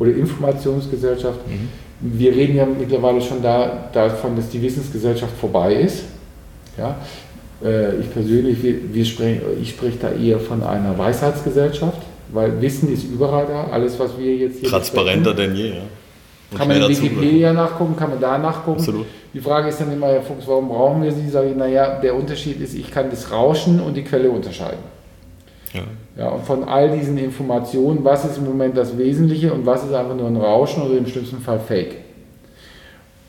oder Informationsgesellschaft. Mhm wir reden ja mittlerweile schon da, davon, dass die Wissensgesellschaft vorbei ist. Ja? Äh, ich persönlich, wir, wir sprechen, ich spreche da eher von einer Weisheitsgesellschaft, weil Wissen ist überall da. Alles, was wir jetzt hier. Transparenter denn je, ja. Und kann man in Wikipedia nachgucken, kann man da nachgucken. Absolut. Die Frage ist dann immer, Herr Fuchs, warum brauchen wir sie? Sage ich, naja, der Unterschied ist, ich kann das Rauschen und die Quelle unterscheiden. Ja. Ja, und von all diesen Informationen, was ist im Moment das Wesentliche und was ist einfach nur ein Rauschen oder im schlimmsten Fall Fake.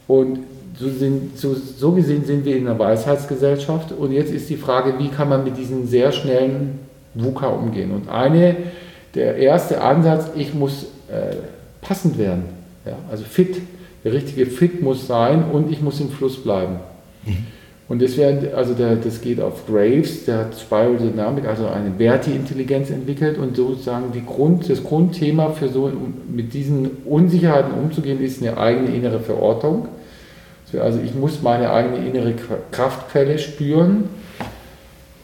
Und so, sind, so, so gesehen sind wir in einer Weisheitsgesellschaft und jetzt ist die Frage, wie kann man mit diesen sehr schnellen VUCA umgehen. Und eine, der erste Ansatz, ich muss äh, passend werden, ja, also fit, der richtige Fit muss sein und ich muss im Fluss bleiben. Mhm. Und das, wär, also der, das geht auf Graves, der hat Spiral Dynamic, also eine Verti-Intelligenz entwickelt und sozusagen die Grund, das Grundthema für so mit diesen Unsicherheiten umzugehen, ist eine eigene innere Verortung. Also ich muss meine eigene innere Kraftquelle spüren.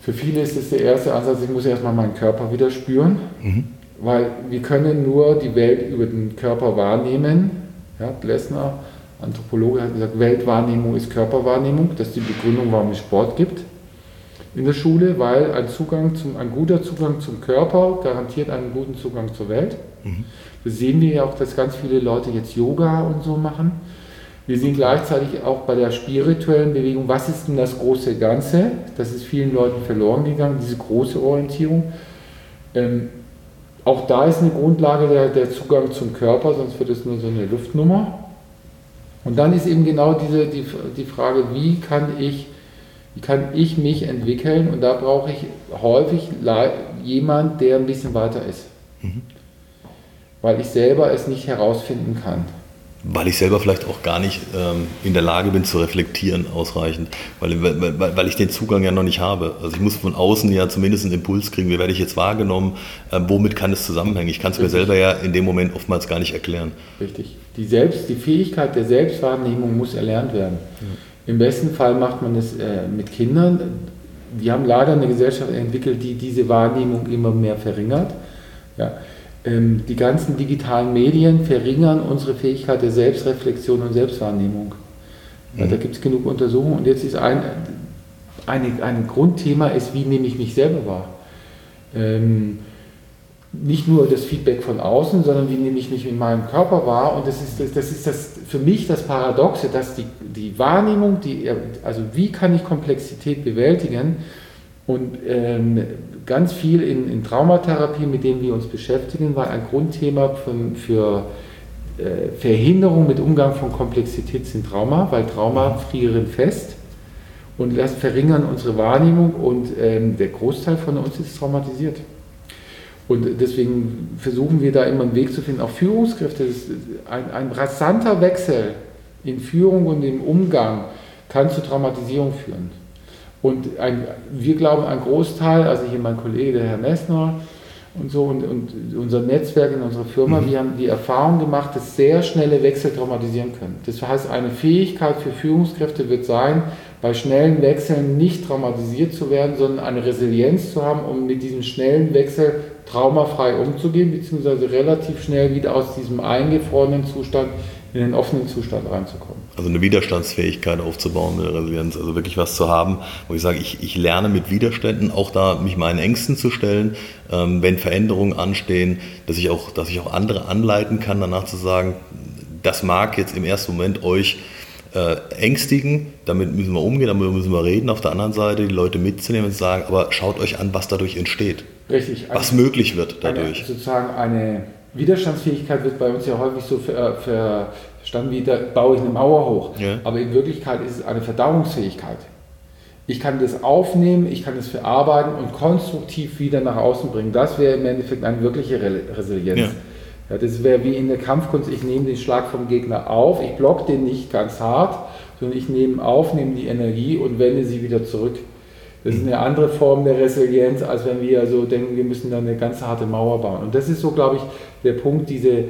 Für viele ist das der erste Ansatz, ich muss erstmal meinen Körper wieder spüren, mhm. weil wir können nur die Welt über den Körper wahrnehmen. Ja, Blessner Anthropologe hat gesagt, Weltwahrnehmung ist Körperwahrnehmung. Das ist die Begründung, warum es Sport gibt. in der Schule, weil ein, Zugang zum, ein guter Zugang zum Körper garantiert einen guten Zugang zur Welt. Mhm. Das sehen wir ja auch, dass ganz viele Leute jetzt Yoga und so machen. Wir sehen gleichzeitig auch bei der spirituellen Bewegung, was ist denn das große Ganze? Das ist vielen Leuten verloren gegangen, diese große Orientierung. Ähm, auch da ist eine Grundlage der, der, Zugang zum Körper, sonst wird es nur so eine Luftnummer. Und dann ist eben genau diese, die, die Frage, wie kann ich wie kann ich mich entwickeln? Und da brauche ich häufig jemand, der ein bisschen weiter ist. Mhm. Weil ich selber es nicht herausfinden kann. Weil ich selber vielleicht auch gar nicht ähm, in der Lage bin zu reflektieren ausreichend, weil, weil, weil, ich den Zugang ja noch nicht habe. Also ich muss von außen ja zumindest einen Impuls kriegen, wie werde ich jetzt wahrgenommen, äh, womit kann es zusammenhängen. Ich kann es mir selber ja in dem Moment oftmals gar nicht erklären. Richtig. Die, Selbst, die Fähigkeit der Selbstwahrnehmung muss erlernt werden. Ja. Im besten Fall macht man es äh, mit Kindern. Wir haben leider eine Gesellschaft entwickelt, die diese Wahrnehmung immer mehr verringert. Ja. Ähm, die ganzen digitalen Medien verringern unsere Fähigkeit der Selbstreflexion und Selbstwahrnehmung. Ja, mhm. Da gibt es genug Untersuchungen. Und jetzt ist ein, eine, ein Grundthema, ist, wie nehme ich mich selber wahr? Ähm, nicht nur das Feedback von außen, sondern wie nehme ich mich in meinem Körper wahr. Und das ist das, das, ist das für mich das Paradoxe, dass die, die Wahrnehmung, die, also wie kann ich Komplexität bewältigen und ähm, ganz viel in, in Traumatherapie, mit denen wir uns beschäftigen, war ein Grundthema von, für äh, Verhinderung mit Umgang von Komplexität sind Trauma, weil Trauma frieren fest und das verringern unsere Wahrnehmung und ähm, der Großteil von uns ist traumatisiert. Und deswegen versuchen wir da immer einen Weg zu finden. Auch Führungskräfte, ein, ein rasanter Wechsel in Führung und im Umgang kann zu Traumatisierung führen. Und ein, wir glauben, ein Großteil, also hier mein Kollege, der Herr Messner und so, und, und unser Netzwerk in unserer Firma, mhm. wir haben die Erfahrung gemacht, dass sehr schnelle Wechsel traumatisieren können. Das heißt, eine Fähigkeit für Führungskräfte wird sein, bei schnellen Wechseln nicht traumatisiert zu werden, sondern eine Resilienz zu haben, um mit diesem schnellen Wechsel traumafrei umzugehen, beziehungsweise relativ schnell wieder aus diesem eingefrorenen Zustand in den offenen Zustand reinzukommen. Also eine Widerstandsfähigkeit aufzubauen, eine Resilienz, also wirklich was zu haben, wo ich sage, ich, ich lerne mit Widerständen, auch da mich meinen Ängsten zu stellen, ähm, wenn Veränderungen anstehen, dass ich, auch, dass ich auch andere anleiten kann, danach zu sagen, das mag jetzt im ersten Moment euch äh, ängstigen, damit müssen wir umgehen, damit müssen wir reden. Auf der anderen Seite die Leute mitzunehmen und sagen, aber schaut euch an, was dadurch entsteht. Richtig. Was eine, möglich wird dadurch. Eine, sozusagen eine Widerstandsfähigkeit wird bei uns ja häufig so verstanden wie, da baue ich eine Mauer hoch. Ja. Aber in Wirklichkeit ist es eine Verdauungsfähigkeit. Ich kann das aufnehmen, ich kann es verarbeiten und konstruktiv wieder nach außen bringen. Das wäre im Endeffekt eine wirkliche Resilienz. Ja. Ja, das wäre wie in der Kampfkunst, ich nehme den Schlag vom Gegner auf, ich block den nicht ganz hart, sondern ich nehme auf, nehme die Energie und wende sie wieder zurück. Das ist eine andere Form der Resilienz, als wenn wir so denken, wir müssen dann eine ganz harte Mauer bauen. Und das ist so, glaube ich, der Punkt, diese,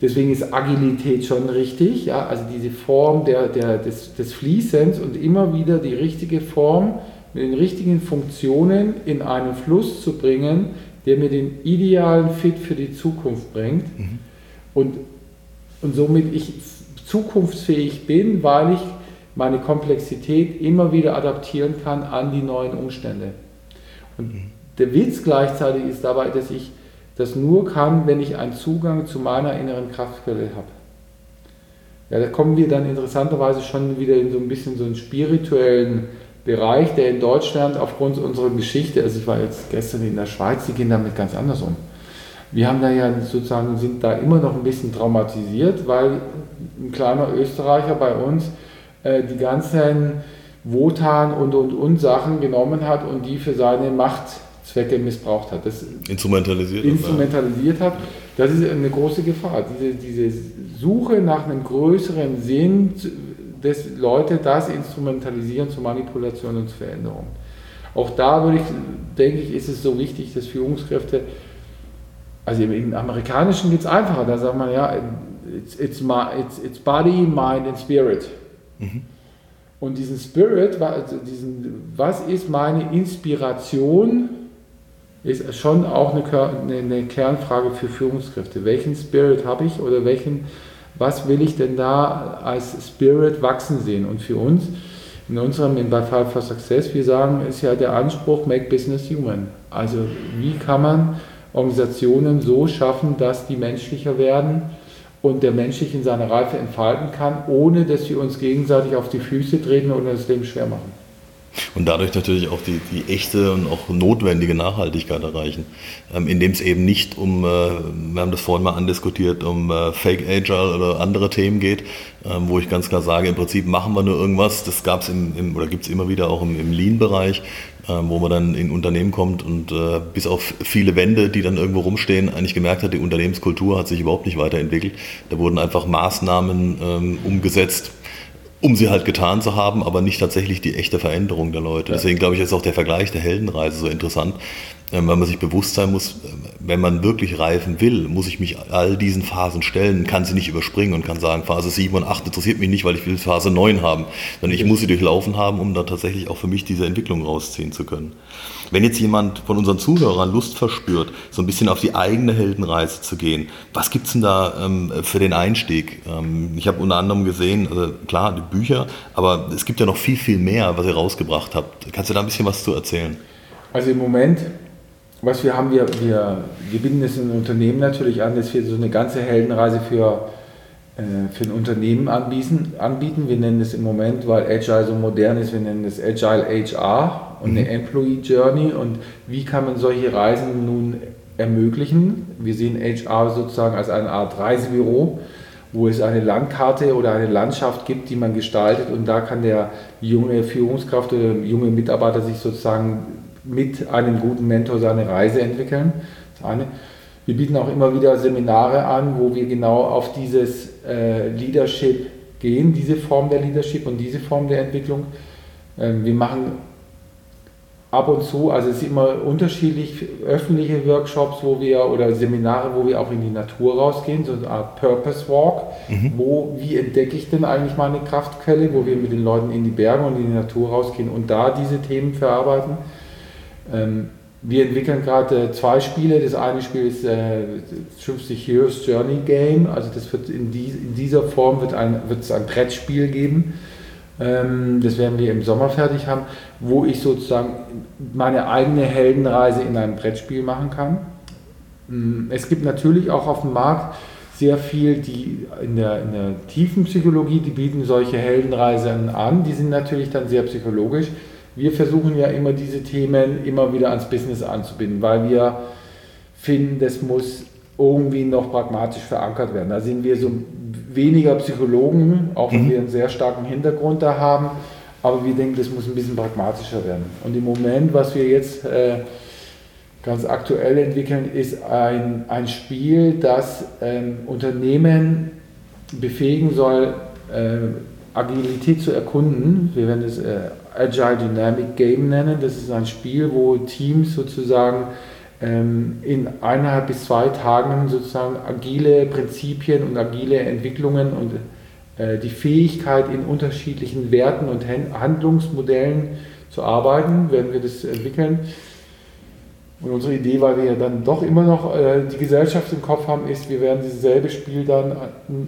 deswegen ist Agilität schon richtig, ja, also diese Form der, der, des, des Fließens und immer wieder die richtige Form mit den richtigen Funktionen in einen Fluss zu bringen, der mir den idealen Fit für die Zukunft bringt mhm. und, und somit ich zukunftsfähig bin, weil ich meine Komplexität immer wieder adaptieren kann an die neuen Umstände. Und mhm. der Witz gleichzeitig ist dabei, dass ich das nur kann, wenn ich einen Zugang zu meiner inneren Kraftquelle habe. Ja, da kommen wir dann interessanterweise schon wieder in so ein bisschen so einen spirituellen Bereich, der in Deutschland aufgrund unserer Geschichte, also ich war jetzt gestern in der Schweiz, die gehen damit ganz anders um. Wir haben da ja sozusagen, sind da immer noch ein bisschen traumatisiert, weil ein kleiner Österreicher bei uns äh, die ganzen Wotan und und und Sachen genommen hat und die für seine Machtzwecke missbraucht hat. Das instrumentalisiert, instrumentalisiert hat. Das ist eine große Gefahr. Diese, diese Suche nach einem größeren Sinn dass Leute das instrumentalisieren zur Manipulation und zur Veränderung. Auch da würde ich, denke ich, ist es so wichtig, dass Führungskräfte, also im Amerikanischen geht es einfacher, da sagt man ja, it's, it's, my, it's, it's body, mind and spirit. Und diesen Spirit, diesen, was ist meine Inspiration, ist schon auch eine, eine Kernfrage für Führungskräfte. Welchen Spirit habe ich oder welchen was will ich denn da als Spirit wachsen sehen? Und für uns In unserem, in bei Five for Success, wir sagen, ist ja der Anspruch, make business human. Also wie kann man Organisationen so schaffen, dass die menschlicher werden und der Mensch sich in seiner Reife entfalten kann, ohne dass wir uns gegenseitig auf die Füße treten oder das Leben schwer machen. Und dadurch natürlich auch die, die echte und auch notwendige Nachhaltigkeit erreichen. Ähm, indem es eben nicht um, äh, wir haben das vorhin mal andiskutiert, um äh, Fake Agile oder andere Themen geht, ähm, wo ich ganz klar sage, im Prinzip machen wir nur irgendwas. Das gab es im, im, oder gibt es immer wieder auch im, im Lean-Bereich, wo man dann in Unternehmen kommt und äh, bis auf viele Wände, die dann irgendwo rumstehen, eigentlich gemerkt hat, die Unternehmenskultur hat sich überhaupt nicht weiterentwickelt. Da wurden einfach Maßnahmen ähm, umgesetzt, um sie halt getan zu haben, aber nicht tatsächlich die echte Veränderung der Leute. Deswegen glaube ich, ist auch der Vergleich der Heldenreise so interessant, ähm, weil man sich bewusst sein muss, äh, wenn man wirklich reifen will, muss ich mich all diesen Phasen stellen, kann sie nicht überspringen und kann sagen, Phase 7 und 8 interessiert mich nicht, weil ich will Phase 9 haben, sondern ich muss sie durchlaufen haben, um da tatsächlich auch für mich diese Entwicklung rausziehen zu können. Wenn jetzt jemand von unseren Zuhörern Lust verspürt, so ein bisschen auf die eigene Heldenreise zu gehen, was gibt es denn da ähm, für den Einstieg? Ähm, ich habe unter anderem gesehen, also klar, die Bücher, aber es gibt ja noch viel, viel mehr, was ihr rausgebracht habt. Kannst du da ein bisschen was zu erzählen? Also im Moment was wir haben, wir, wir, wir binden es in Unternehmen natürlich an, dass wir so eine ganze Heldenreise für, äh, für ein Unternehmen anbieten, anbieten. Wir nennen es im Moment, weil Agile so modern ist, wir nennen es Agile HR und eine mhm. Employee Journey. Und wie kann man solche Reisen nun ermöglichen? Wir sehen HR sozusagen als eine Art Reisebüro wo es eine Landkarte oder eine Landschaft gibt, die man gestaltet und da kann der junge Führungskraft oder junge Mitarbeiter sich sozusagen mit einem guten Mentor seine Reise entwickeln. Das eine. Wir bieten auch immer wieder Seminare an, wo wir genau auf dieses äh, Leadership gehen, diese Form der Leadership und diese Form der Entwicklung. Ähm, wir machen ab und zu, also es ist immer unterschiedlich, öffentliche Workshops, wo wir oder Seminare, wo wir auch in die Natur rausgehen, so eine Art Purpose Walk, mhm. wo, wie entdecke ich denn eigentlich meine Kraftquelle, wo wir mit den Leuten in die Berge und in die Natur rausgehen und da diese Themen verarbeiten. Ähm, wir entwickeln gerade zwei Spiele. Das eine Spiel ist äh, 50 Heroes Journey Game. Also das wird in, die, in dieser Form wird, ein, ein Brettspiel geben. Ähm, das werden wir im Sommer fertig haben, wo ich sozusagen meine eigene Heldenreise in einem Brettspiel machen kann. Mm, es gibt natürlich auch auf dem Markt sehr viel, die in der, in der tiefen Psychologie, die bieten solche Heldenreisen an. Die sind natürlich dann sehr psychologisch wir versuchen ja immer diese Themen immer wieder ans Business anzubinden, weil wir finden, das muss irgendwie noch pragmatisch verankert werden. Da sind wir so weniger Psychologen, auch wenn mhm. wir einen sehr starken Hintergrund da haben, aber wir denken, das muss ein bisschen pragmatischer werden. Und im Moment, was wir jetzt äh, ganz aktuell entwickeln, ist ein, ein Spiel, das ähm, Unternehmen befähigen soll, äh, Agilität zu erkunden. Wir werden es äh, Agile Dynamic Game nennen. Das ist ein Spiel, wo Teams sozusagen ähm, in eineinhalb bis zwei Tagen sozusagen agile Prinzipien und agile Entwicklungen und äh, die Fähigkeit in unterschiedlichen Werten und Handlungsmodellen zu arbeiten, werden wir das entwickeln. Und unsere Idee, weil wir ja dann doch immer noch äh, die Gesellschaft im Kopf haben, ist, wir werden dieses selbe Spiel dann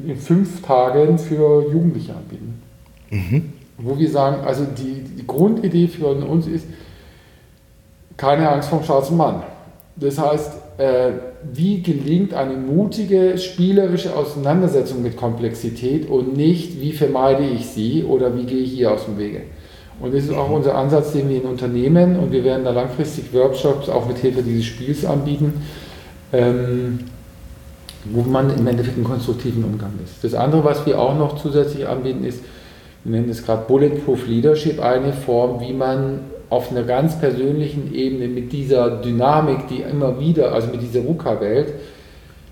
in fünf Tagen für Jugendliche anbieten. Mhm wo wir sagen, also die, die Grundidee für uns ist, keine Angst vom schwarzen Mann. Das heißt, äh, wie gelingt eine mutige, spielerische Auseinandersetzung mit Komplexität und nicht, wie vermeide ich sie oder wie gehe ich hier aus dem Wege. Und das ist auch unser Ansatz, den wir in Unternehmen und wir werden da langfristig Workshops auch mit Hilfe dieses Spiels anbieten, ähm, wo man im Endeffekt einen konstruktiven Umgang ist. Das andere, was wir auch noch zusätzlich anbieten, ist, wir nennen es gerade Bulletproof Leadership, eine Form, wie man auf einer ganz persönlichen Ebene mit dieser Dynamik, die immer wieder, also mit dieser VUCA-Welt,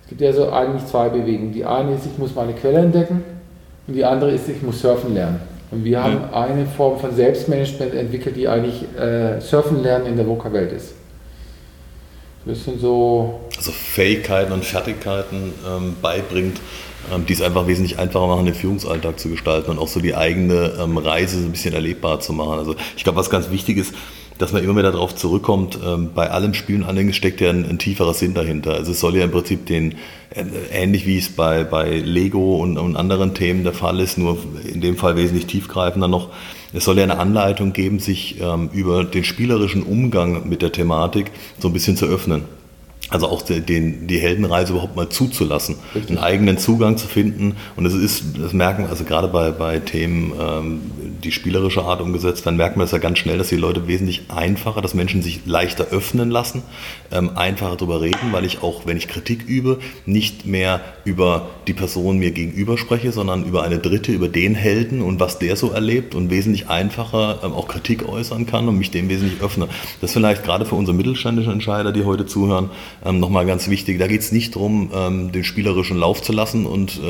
es gibt ja so eigentlich zwei Bewegungen. Die eine ist, ich muss meine Quelle entdecken und die andere ist, ich muss surfen lernen. Und wir haben eine Form von Selbstmanagement entwickelt, die eigentlich äh, Surfen lernen in der VUCA-Welt ist. Das sind so. Also Fähigkeiten und Fertigkeiten ähm, beibringt, die es einfach wesentlich einfacher machen, den Führungsalltag zu gestalten und auch so die eigene ähm, Reise so ein bisschen erlebbar zu machen. Also ich glaube, was ganz wichtig ist, dass man immer wieder darauf zurückkommt, ähm, bei allem Spielen Anhängen steckt ja ein, ein, tieferer Sinn dahinter. Also es soll ja im Prinzip den, äh, ähnlich wie es bei, bei Lego und, und anderen Themen der Fall ist, nur in dem Fall wesentlich tiefgreifender noch, es soll ja eine Anleitung geben, sich ähm, über den spielerischen Umgang mit der Thematik so ein bisschen zu öffnen. Also auch den, die Heldenreise überhaupt mal zuzulassen, Richtig. einen eigenen Zugang zu finden. Und es ist, das merken wir, also gerade bei, bei Themen, ähm, die spielerische Art umgesetzt werden, merken wir das ja ganz schnell, dass die Leute wesentlich einfacher, dass Menschen sich leichter öffnen lassen, ähm, einfacher darüber reden, weil ich auch, wenn ich Kritik übe, nicht mehr über die Person mir gegenüber spreche, sondern über eine Dritte, über den Helden und was der so erlebt und wesentlich einfacher ähm, auch Kritik äußern kann und mich dem wesentlich öffne. Das ist vielleicht gerade für unsere mittelständischen Entscheider, die heute zuhören, ähm, nochmal ganz wichtig. Da geht es nicht darum, ähm, den spielerischen Lauf zu lassen und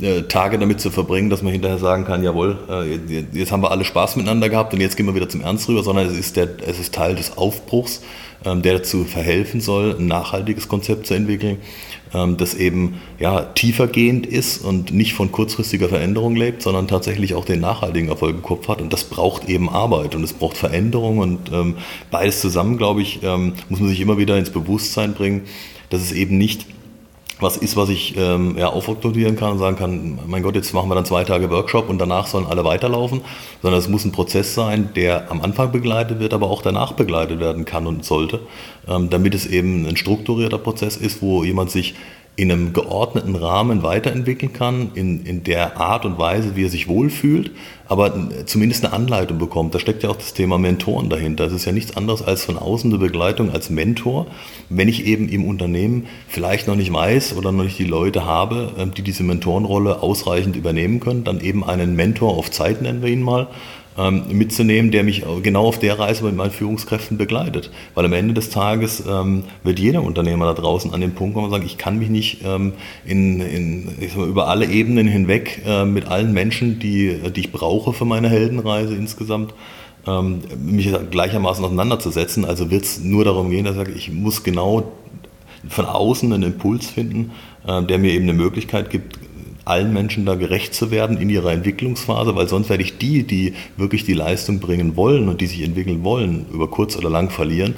äh, äh, Tage damit zu verbringen, dass man hinterher sagen kann, jawohl, äh, jetzt haben wir alle Spaß miteinander gehabt und jetzt gehen wir wieder zum Ernst rüber, sondern es ist, der, es ist Teil des Aufbruchs, der dazu verhelfen soll, ein nachhaltiges Konzept zu entwickeln ähm, das eben ja, tiefergehend ist und nicht von kurzfristiger Veränderung lebt, sondern tatsächlich auch den nachhaltigen Erfolg im Kopf hat. Und das braucht eben Arbeit und es braucht Veränderung und ähm, beides zusammen, glaube ich, ähm, muss man sich immer wieder ins Bewusstsein bringen, dass es eben nicht was ist, was ich ähm, ja, aufoktroyieren kann und sagen kann, mein Gott, jetzt machen wir dann zwei Tage Workshop und danach sollen alle weiterlaufen, sondern es muss ein Prozess sein, der am Anfang begleitet wird, aber auch danach begleitet werden kann und sollte, ähm, damit es eben ein strukturierter Prozess ist, wo jemand sich in einem geordneten Rahmen weiterentwickeln kann, in, in der Art und Weise, wie er sich wohlfühlt, aber zumindest eine Anleitung bekommt. Da steckt ja auch das Thema Mentoren dahinter. Das ist ja nichts anderes als von außen eine Begleitung als Mentor. Wenn ich eben im Unternehmen vielleicht noch nicht weiß oder noch nicht die Leute habe, ähm, die diese Mentorenrolle ausreichend übernehmen können, dann eben einen Mentor auf Zeit nennen wir ihn mal, ähm, mitzunehmen, der mich genau auf der Reise mit meinen Führungskräften begleitet. Weil am Ende des Tages ähm, wird jeder Unternehmer da draußen an den Punkt kommen und sagen, ich kann mich nicht ähm, in, in, mal, über alle Ebenen hinweg äh, mit allen Menschen, die, die ich brauche für meine Heldenreise insgesamt, ähm, mich gleichermaßen auseinanderzusetzen. Also wird es nur darum gehen, dass ich sage, ich muss genau von außen einen Impuls finden, äh, der mir eben eine Möglichkeit gibt, allen Menschen da gerecht zu werden in ihrer Entwicklungsphase, weil sonst werde ich die, die wirklich die Leistung bringen wollen und die sich entwickeln wollen, über kurz oder lang verlieren,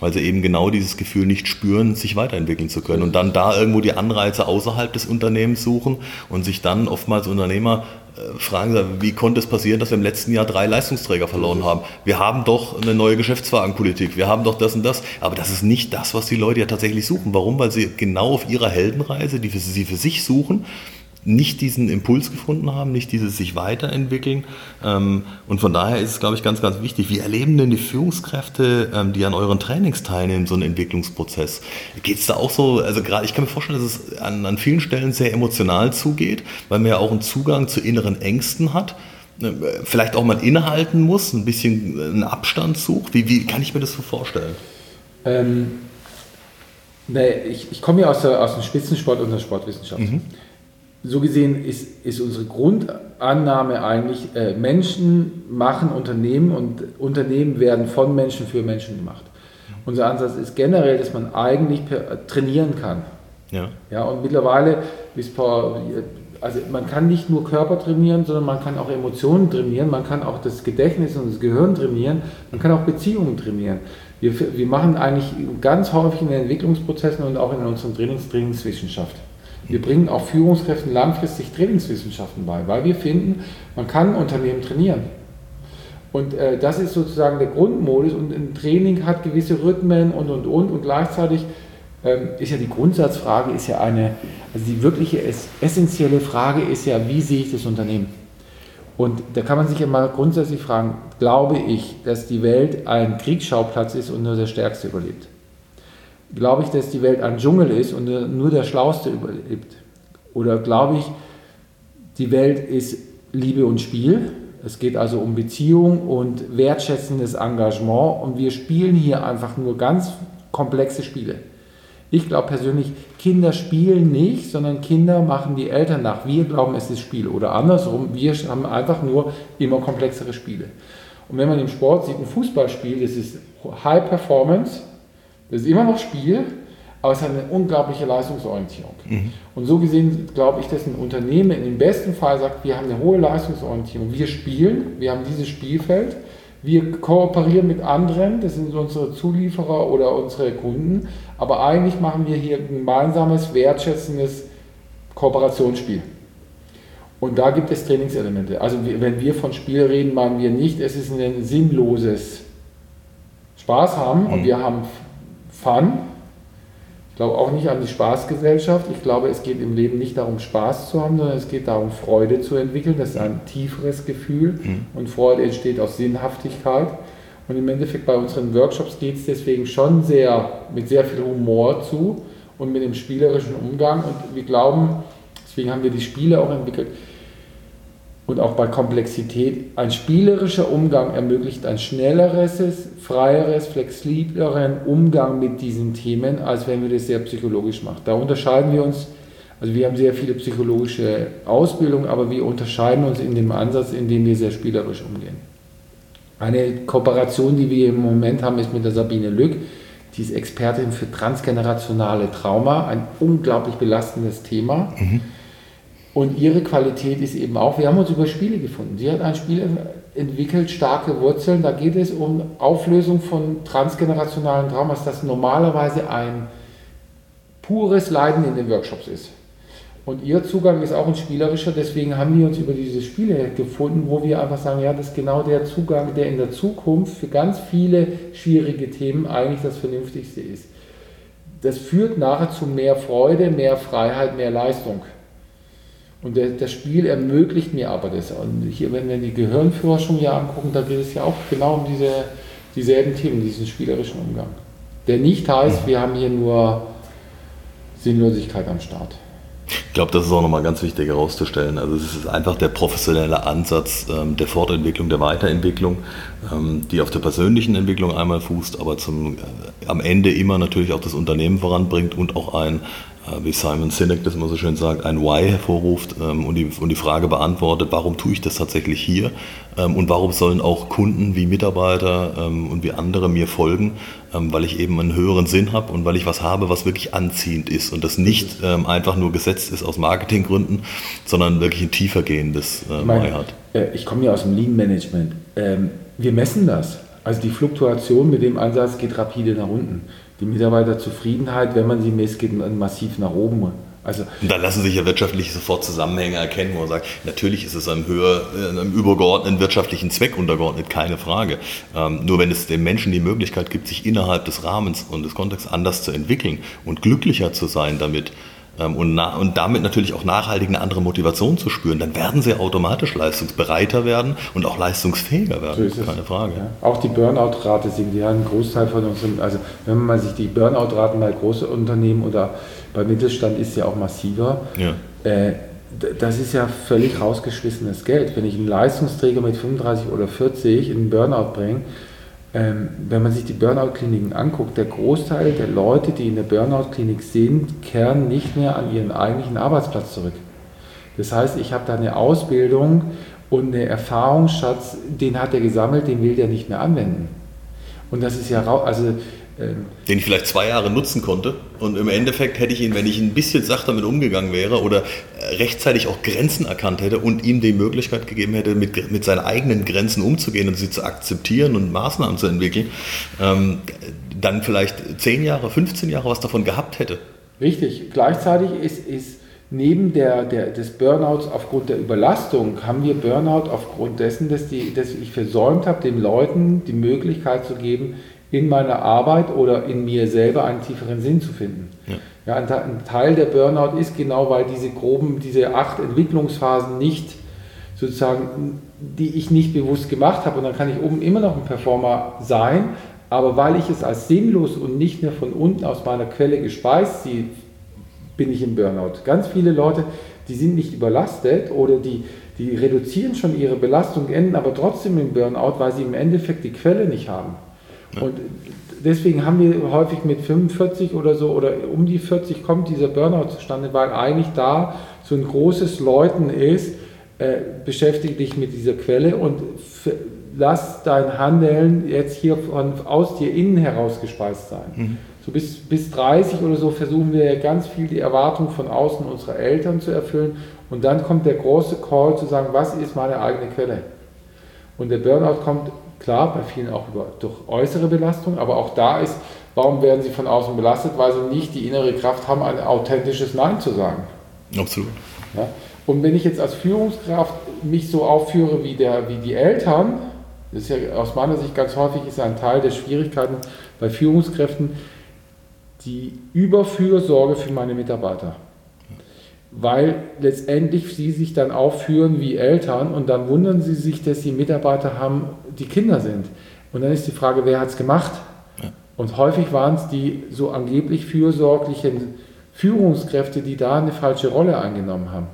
weil sie eben genau dieses Gefühl nicht spüren, sich weiterentwickeln zu können und dann da irgendwo die Anreize außerhalb des Unternehmens suchen und sich dann oftmals Unternehmer äh, fragen, wie konnte es passieren, dass wir im letzten Jahr drei Leistungsträger verloren haben? Wir haben doch eine neue Geschäftswagenpolitik, wir haben doch das und das, aber das ist nicht das, was die Leute ja tatsächlich suchen. Warum? Weil sie genau auf ihrer Heldenreise, die sie für sich suchen, nicht diesen Impuls gefunden haben, nicht dieses sich weiterentwickeln. Ähm, und von daher ist es, glaube ich, ganz, ganz wichtig. Wie erleben denn die Führungskräfte, ähm, die an euren Trainings teilnehmen, so einen Entwicklungsprozess? Geht es da auch so, also gerade, ich kann mir vorstellen, dass es an, an vielen Stellen sehr emotional zugeht, weil man ja auch einen Zugang zu inneren Ängsten hat äh, vielleicht auch mal innehalten muss, ein bisschen einen Abstand sucht? Wie, wie kann ich mir das so vorstellen? Ähm, nee, ich, ich komme ja aus, der, aus dem Spitzensport und der Sportwissenschaft. Mhm so gesehen ist, ist unsere Grundannahme eigentlich, äh, Menschen machen Unternehmen und Unternehmen werden von Menschen für Menschen gemacht. Unser Ansatz ist generell, dass man eigentlich per, trainieren kann. Ja. ja. Und mittlerweile ist paar, also man kann nicht nur Körper trainieren, sondern man kann auch Emotionen trainieren, man kann auch das Gedächtnis und das Gehirn trainieren, man kann auch Beziehungen trainieren. Wir, wir machen eigentlich ganz häufig in den Entwicklungsprozessen und auch in unseren Trainings Trainingswissenschaft. Wir bringen auch Führungskräften langfristig Trainingswissenschaften bei, weil wir finden, man kann Unternehmen trainieren. Und äh, das ist sozusagen der Grundmodus und ein Training hat gewisse Rhythmen und und und und gleichzeitig ähm, ist ja die Grundsatzfrage ist ja eine, also die wirkliche essentielle Frage ist ja, wie sehe ich das Unternehmen? Und da kann man sich ja mal grundsätzlich fragen, glaube ich, dass die Welt ein Kriegsschauplatz ist und nur der Stärkste überlebt? Glaube ich, dass die Welt ein Dschungel ist und nur der Schlauste überlebt? Oder glaube ich, die Welt ist Liebe und Spiel? Es geht also um Beziehung und wertschätzendes Engagement und wir spielen hier einfach nur ganz komplexe Spiele. Ich glaube persönlich, Kinder spielen nicht, sondern Kinder machen die Eltern nach. Wir glauben, es ist Spiel. Oder andersrum, wir haben einfach nur immer komplexere Spiele. Und wenn man im Sport sieht, ein Fußballspiel, das ist High Performance, das ist immer noch Spiel, aber es hat eine unglaubliche Leistungsorientierung. Mhm. Und so gesehen glaube ich, dass ein Unternehmen im besten Fall sagt, wir haben eine hohe Leistungsorientierung. Wir spielen, wir haben dieses Spielfeld, Wir kooperieren mit anderen, das sind unsere Zulieferer oder unsere Kunden, aber eigentlich machen wir hier ein gemeinsames, wertschätzendes Kooperationsspiel. Und da gibt es Trainingselemente. Also wenn wir von Spiel reden, meinen wir nicht, es ist ein sinnloses Spaß haben und mhm. wir haben Fun. Ich glaube auch nicht an die Spaßgesellschaft. Ich glaube, es geht im Leben nicht darum, Spaß zu haben, sondern es geht darum, Freude zu entwickeln. Das ist ein tieferes Gefühl mhm. und Freude entsteht aus Sinnhaftigkeit. Und im Endeffekt bei unseren Workshops geht es deswegen schon sehr mit sehr viel Humor zu und mit dem spielerischen Umgang. Und wir glauben, deswegen haben wir die Spiele auch entwickelt, und auch bei Komplexität. Ein spielerischer Umgang ermöglicht ein schnelleres, freieres, flexibleren Umgang mit diesen Themen, als wenn wir das sehr psychologisch machen. Da unterscheiden wir uns, also wir haben sehr viele psychologische Ausbildung, aber wir unterscheiden uns in dem Ansatz, in dem wir sehr spielerisch umgehen. Eine Kooperation, die wir im Moment haben, ist mit der Sabine Lück. Die ist Expertin für transgenerationale Trauma, ein unglaublich belastendes Thema. Mhm und ihre Qualität ist eben auch, wir haben uns über Spiele gefunden. Sie hat ein Spiel entwickelt, starke Wurzeln. Da geht es um Auflösung von transgenerationalen Traumas, das normalerweise ein pures Leiden in den Workshops ist. Und ihr Zugang ist auch ein spielerischer, deswegen haben wir uns über diese Spiele gefunden, wo wir einfach sagen, ja, das ist genau der Zugang, der in der Zukunft für ganz viele schwierige Themen eigentlich das Vernünftigste ist. Das führt nachher zu mehr Freude, mehr Freiheit, mehr Leistung. Und der, das Spiel ermöglicht mir aber das. Und hier, wenn wir die Gehirnforschung ja angucken, da geht es ja auch genau um diese, dieselben Themen, diesen spielerischen Umgang. Der nicht heißt, wir haben hier nur Sinnlosigkeit am Start. Ich glaube, das ist auch nochmal ganz wichtig herauszustellen. Also es ist einfach der professionelle Ansatz ähm, der Fortentwicklung, der Weiterentwicklung, ähm, die auf der persönlichen Entwicklung einmal fußt, aber zum, äh, am Ende immer natürlich auch das Unternehmen voranbringt und auch ein, wie Simon Sinek das immer so schön sagt, ein Why hervorruft ähm, und, die, und die Frage beantwortet, warum tue ich das tatsächlich hier ähm, und warum sollen auch Kunden wie Mitarbeiter ähm, und wie andere mir folgen, weil ich eben einen höheren Sinn habe und weil ich was habe, was wirklich anziehend ist und das nicht einfach nur gesetzt ist aus Marketinggründen, sondern wirklich ein tiefer gehendes äh, Why hat. Äh, ich komme ja aus dem Lean Management. wir messen das. Also die Fluktuation mit dem Ansatz geht rapide nach unten die Mitarbeiterzufriedenheit, wenn man sie misst, geht massiv nach oben. Also und da lassen sich ja wirtschaftlich sofort Zusammenhänge erkennen, wo man sagt, natürlich ist es einem höher, äh, einem übergeordneten wirtschaftlichen Zweck untergeordnet, keine Frage. Ähm, nur wenn es den Menschen die Möglichkeit gibt, sich innerhalb des Rahmens und des Kontexts anders zu entwickeln und glücklicher zu sein damit, und, und, damit natürlich auch nachhaltig eine andere Motivation zu spüren, dann werden sie automatisch leistungsbereiter werden und auch leistungsfähiger werden. So keine Frage. Ja. Auch die Burnout-Rate sinkt. Haben einen Großteil von unseren, also wenn man sich die Burnout-Raten bei großen Unternehmen oder bei Mittelstand ist ja auch massiver. Ja. Äh, das ist ja völlig rausgeschmissenes Geld. Wenn ich einen Leistungsträger mit 35 oder 40 in einen Burnout bringe, ähm, wenn man sich die Burnout-Kliniken anguckt, der Großteil der Leute, die in der Burnout-Klinik sind, kehren nicht mehr an ihren eigentlichen Arbeitsplatz zurück. Das heißt, ich habe da eine Ausbildung und einen Erfahrungsschatz, den hat er gesammelt, den will der nicht mehr anwenden. Und das ist ja, also ähm, den ich vielleicht zwei Jahre nutzen konnte. Und im Endeffekt hätte ich ihn, wenn ich ein bisschen sacht damit umgegangen wäre oder äh, rechtzeitig auch Grenzen erkannt hätte und ihm die Möglichkeit gegeben hätte, mit, mit seinen eigenen Grenzen umzugehen und sie zu akzeptieren und Maßnahmen zu entwickeln, ähm, dann vielleicht 10 Jahre, 15 Jahre was davon gehabt hätte. Richtig. Gleichzeitig ist, ist neben der, der, des Burnouts aufgrund der Überlastung, haben wir Burnout aufgrund dessen, dass, die, dass ich versäumt habe, den Leuten die Möglichkeit zu geben, in meiner Arbeit oder in mir selber einen tieferen Sinn zu finden. Ja. Ja, ein, ein, Teil der Burnout ist genau, weil diese groben, diese acht Entwicklungsphasen nicht sozusagen, die ich nicht bewusst gemacht habe und dann kann ich oben immer noch ein Performer sein, aber weil ich es als sinnlos und nicht mehr von unten aus meiner Quelle gespeist sehe, bin ich im Burnout. Ganz viele Leute, die sind nicht überlastet oder die, die reduzieren schon ihre Belastung, enden aber trotzdem im Burnout, weil sie im Endeffekt die Quelle nicht haben. Und deswegen haben wir häufig mit 45 oder so oder um die 40 kommt dieser Burnout zustande, weil eigentlich da so ein großes Läuten ist, äh, beschäftige dich mit dieser Quelle und lass dein Handeln jetzt hier von, aus dir innen heraus gespeist sein. Mhm. So bis, bis 30 oder so versuchen wir ganz viel die Erwartung von außen unserer Eltern zu erfüllen und dann kommt der große Call zu sagen, was ist meine eigene Quelle? Und der Burnout kommt Klar, bei vielen auch über, durch äußere Belastung, aber auch da ist, warum werden sie von außen belastet? Weil sie nicht die innere Kraft haben, ein authentisches Nein zu sagen. Absolut. Ja? Und wenn ich jetzt als Führungskraft mich so aufführe wie, der, wie die Eltern, das ist ja aus meiner Sicht ganz häufig ist ein Teil der Schwierigkeiten bei Führungskräften, die Überfürsorge für meine Mitarbeiter. Weil letztendlich sie sich dann aufführen wie Eltern und dann wundern sie sich, dass die Mitarbeiter haben, die Kinder sind. Und dann ist die Frage, wer hat es gemacht? Ja. Und häufig waren es die so angeblich fürsorglichen Führungskräfte, die da eine falsche Rolle eingenommen haben.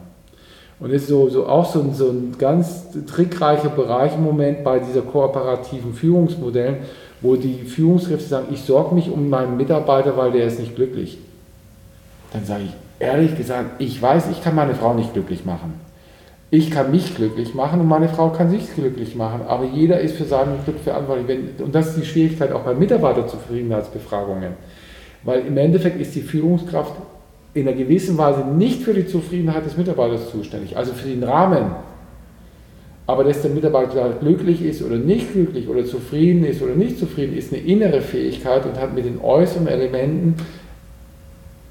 Und ist so, so auch so ein, so ein ganz trickreicher Bereich im Moment bei dieser kooperativen Führungsmodellen, wo die Führungskräfte sagen, ich sorge mich um meinen Mitarbeiter, weil der ist nicht glücklich. Dann sage ich, ehrlich gesagt, ich weiß, ich kann meine Frau nicht glücklich machen. Ich kann mich glücklich machen und meine Frau kann sich glücklich machen, aber jeder ist für sein Glück verantwortlich. Und das ist die Schwierigkeit auch bei Mitarbeiterzufriedenheitsbefragungen. Weil im Endeffekt ist die Führungskraft in einer gewissen Weise nicht für die Zufriedenheit des Mitarbeiters zuständig, also für den Rahmen. Aber dass der Mitarbeiter glücklich ist oder nicht glücklich oder zufrieden ist oder nicht zufrieden, ist eine innere Fähigkeit und hat mit den äußeren Elementen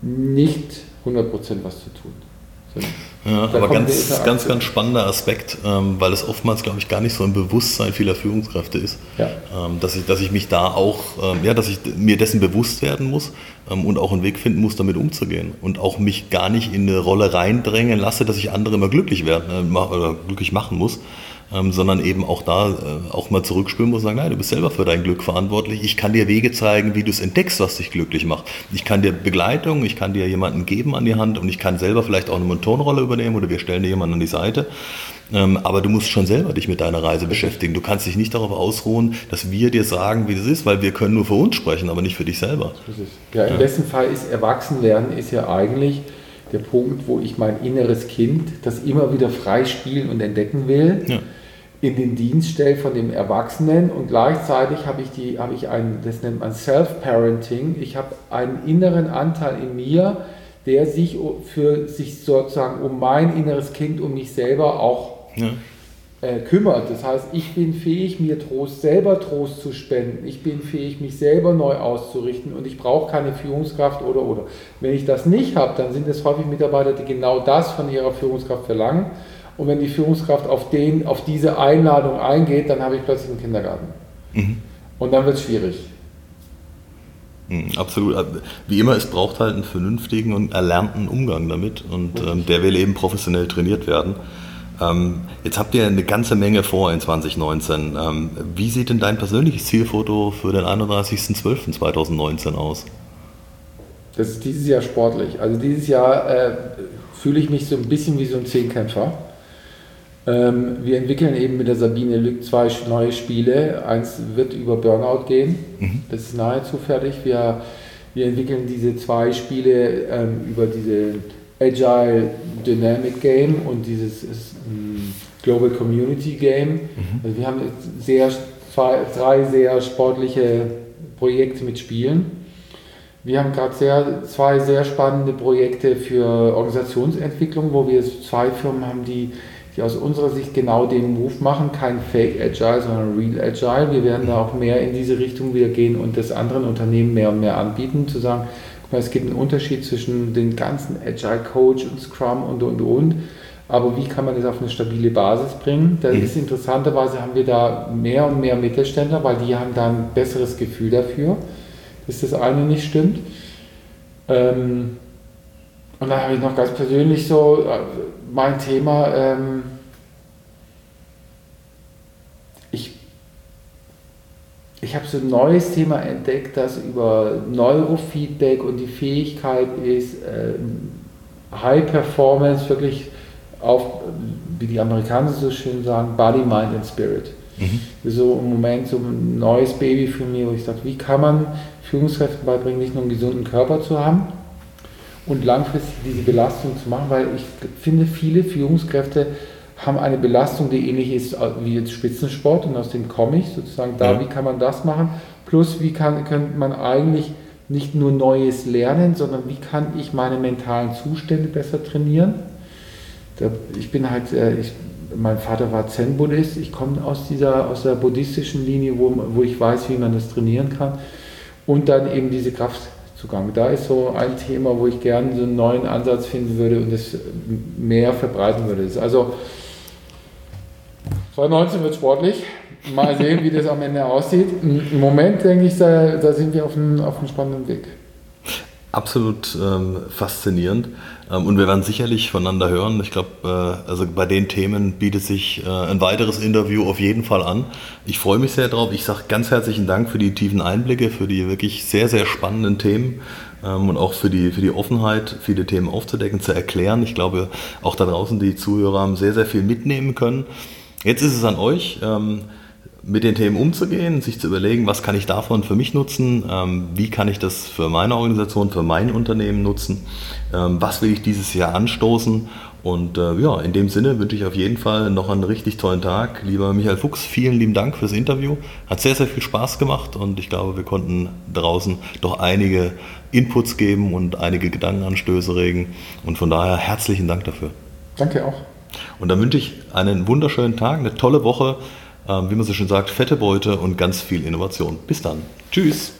nicht 100% was zu tun. Ja, aber ganz, ganz, ganz spannender Aspekt, ähm, weil es oftmals, glaube ich, gar nicht so ein Bewusstsein vieler Führungskräfte ist, ja. ähm, dass, ich, dass ich mich da auch, ähm, ja, dass ich mir dessen bewusst werden muss ähm, und auch einen Weg finden muss, damit umzugehen und auch mich gar nicht in eine Rolle reindrängen lasse, dass ich andere immer glücklich werden äh, oder glücklich machen muss, ähm, sondern eben auch da äh, auch mal zurückspüren muss und sagen, nein, du bist selber für dein Glück verantwortlich. Ich kann dir Wege zeigen, wie du es entdeckst, was dich glücklich macht. Ich kann dir Begleitung, ich kann dir jemanden geben an die Hand und ich kann selber vielleicht auch eine Mentorenrolle übernehmen oder wir stellen dir jemanden an die Seite. Ähm, aber du musst schon selber dich mit deiner Reise beschäftigen. Du kannst dich nicht darauf ausruhen, dass wir dir sagen, wie das ist, weil wir können nur für uns sprechen, aber nicht für dich selber. Ja, im ja. besten Fall ist Erwachsenwerden ist ja eigentlich der Punkt, wo ich mein inneres Kind, das immer wieder frei spielen und entdecken will, ja. in den Dienst stelle von dem Erwachsenen. Und gleichzeitig habe ich, die, habe ich ein, das nennt man Self-Parenting, ich habe einen inneren Anteil in mir, der sich für sich sozusagen um mein inneres Kind, um mich selber auch ja. Äh, kümmert. Das heißt, ich bin fähig, mir Trost, selber Trost zu spenden. Ich bin fähig, mich selber neu auszurichten und ich brauche keine Führungskraft oder oder. Wenn ich das nicht habe, dann sind es häufig Mitarbeiter, die genau das von ihrer Führungskraft verlangen und wenn die Führungskraft auf, den, auf diese Einladung eingeht, dann habe ich plötzlich einen Kindergarten. Mhm. Und dann wird es schwierig. Mhm, absolut. Wie immer, es braucht halt einen vernünftigen und erlernten Umgang damit und ähm, der will eben professionell trainiert werden. Ähm, jetzt habt ihr eine ganze Menge vor in 2019. Ähm, wie sieht denn dein persönliches Zielfoto für den 31.12.2019 aus? Das ist dieses Jahr sportlich. Also dieses Jahr äh, fühle ich mich so ein bisschen wie so ein Zehnkämpfer. Ähm, wir entwickeln eben mit der Sabine Lück zwei neue Spiele. Eins wird über Burnout gehen, mhm. das ist nahezu fertig. Wir, wir entwickeln diese zwei Spiele ähm, über diese Agile Dynamic Game und dieses ähm, Global Community Game. Mhm. Also wir haben sehr, drei sehr sportliche Projekte mit Spielen. Wir haben gerade sehr, zwei sehr spannende Projekte für Organisationsentwicklung, wo wir zwei Firmen haben, die die aus unserer Sicht genau den Move machen, kein Fake Agile, sondern Real Agile. Wir werden da auch mehr in diese Richtung wieder gehen und das anderen Unternehmen mehr und mehr anbieten, zu sagen, mal, es gibt einen Unterschied zwischen den ganzen Agile Coach und Scrum und und und. Aber wie kann man das auf eine stabile Basis bringen? Da mhm. ist interessanterweise haben wir da mehr und mehr Mittelständler, weil die haben da ein besseres Gefühl dafür, dass das eine nicht stimmt. Ähm, und dann habe ich noch ganz persönlich so äh, mein Thema, ähm, ich habe so ein neues Thema entdeckt, das über Neurofeedback und die Fähigkeit ist, äh, High Performance wirklich auf, wie die Amerikaner so schön sagen, Body, Mind and Spirit. Mhm. So im Moment so ein neues Baby für mich, wo ich sage, wie kann man Führungskräften beibringen, nicht nur einen gesunden Körper zu haben, und langfristig diese Belastung zu machen, weil ich finde, viele Führungskräfte haben eine Belastung, die ähnlich ist wie jetzt Spitzensport und aus dem komme ich sozusagen da, ja. wie kann man das machen, plus wie kann, könnte man eigentlich nicht nur Neues lernen, sondern wie kann ich meine mentalen Zustände besser trainieren. ich bin halt, äh, ich mein Vater war Zen-Buddhist, ich komme aus dieser aus der buddhistischen Linie, wo, wo ich weiß, wie man das trainieren kann. Und dann eben diese Kraftzugang. Da ist so ein Thema, wo ich gerne so einen neuen Ansatz finden würde und das mehr verbreiten würde. Also 2019 wird sportlich. Mal sehen, wie das am Ende aussieht. Im Moment denke ich, da, da sind wir auf einem, auf einem spannenden Weg. Absolut ähm, faszinierend. Ähm, und wir werden sicherlich voneinander hören. Ich glaube, äh, also bei den Themen bietet sich äh, ein weiteres Interview auf jeden Fall an. Ich freue mich sehr drauf. Ich sage ganz herzlichen Dank für die tiefen Einblicke, für die wirklich sehr, sehr spannenden Themen ähm, und auch für die, für die Offenheit, viele Themen aufzudecken, zu erklären. Ich glaube, auch da draußen die Zuhörer haben sehr, sehr viel mitnehmen können. Jetzt ist es an euch. Ähm, mit den Themen umzugehen, sich zu überlegen, was kann ich davon für mich nutzen, ähm, wie kann ich das für meine Organisation, für mein Unternehmen nutzen, ähm, was will ich dieses Jahr anstoßen. Und äh, ja, in dem Sinne wünsche ich auf jeden Fall noch einen richtig tollen Tag. Lieber Michael Fuchs, vielen lieben Dank fürs Interview. Hat sehr, sehr viel Spaß gemacht und ich glaube, wir konnten draußen doch einige Inputs geben und einige Gedankenanstöße regen. Und von daher herzlichen Dank dafür. Danke auch. Und dann wünsche ich einen wunderschönen Tag, eine tolle Woche. Ähm, wie man so schön sagt, fette Beute und ganz viel Innovation. Bis dann. Tschüss.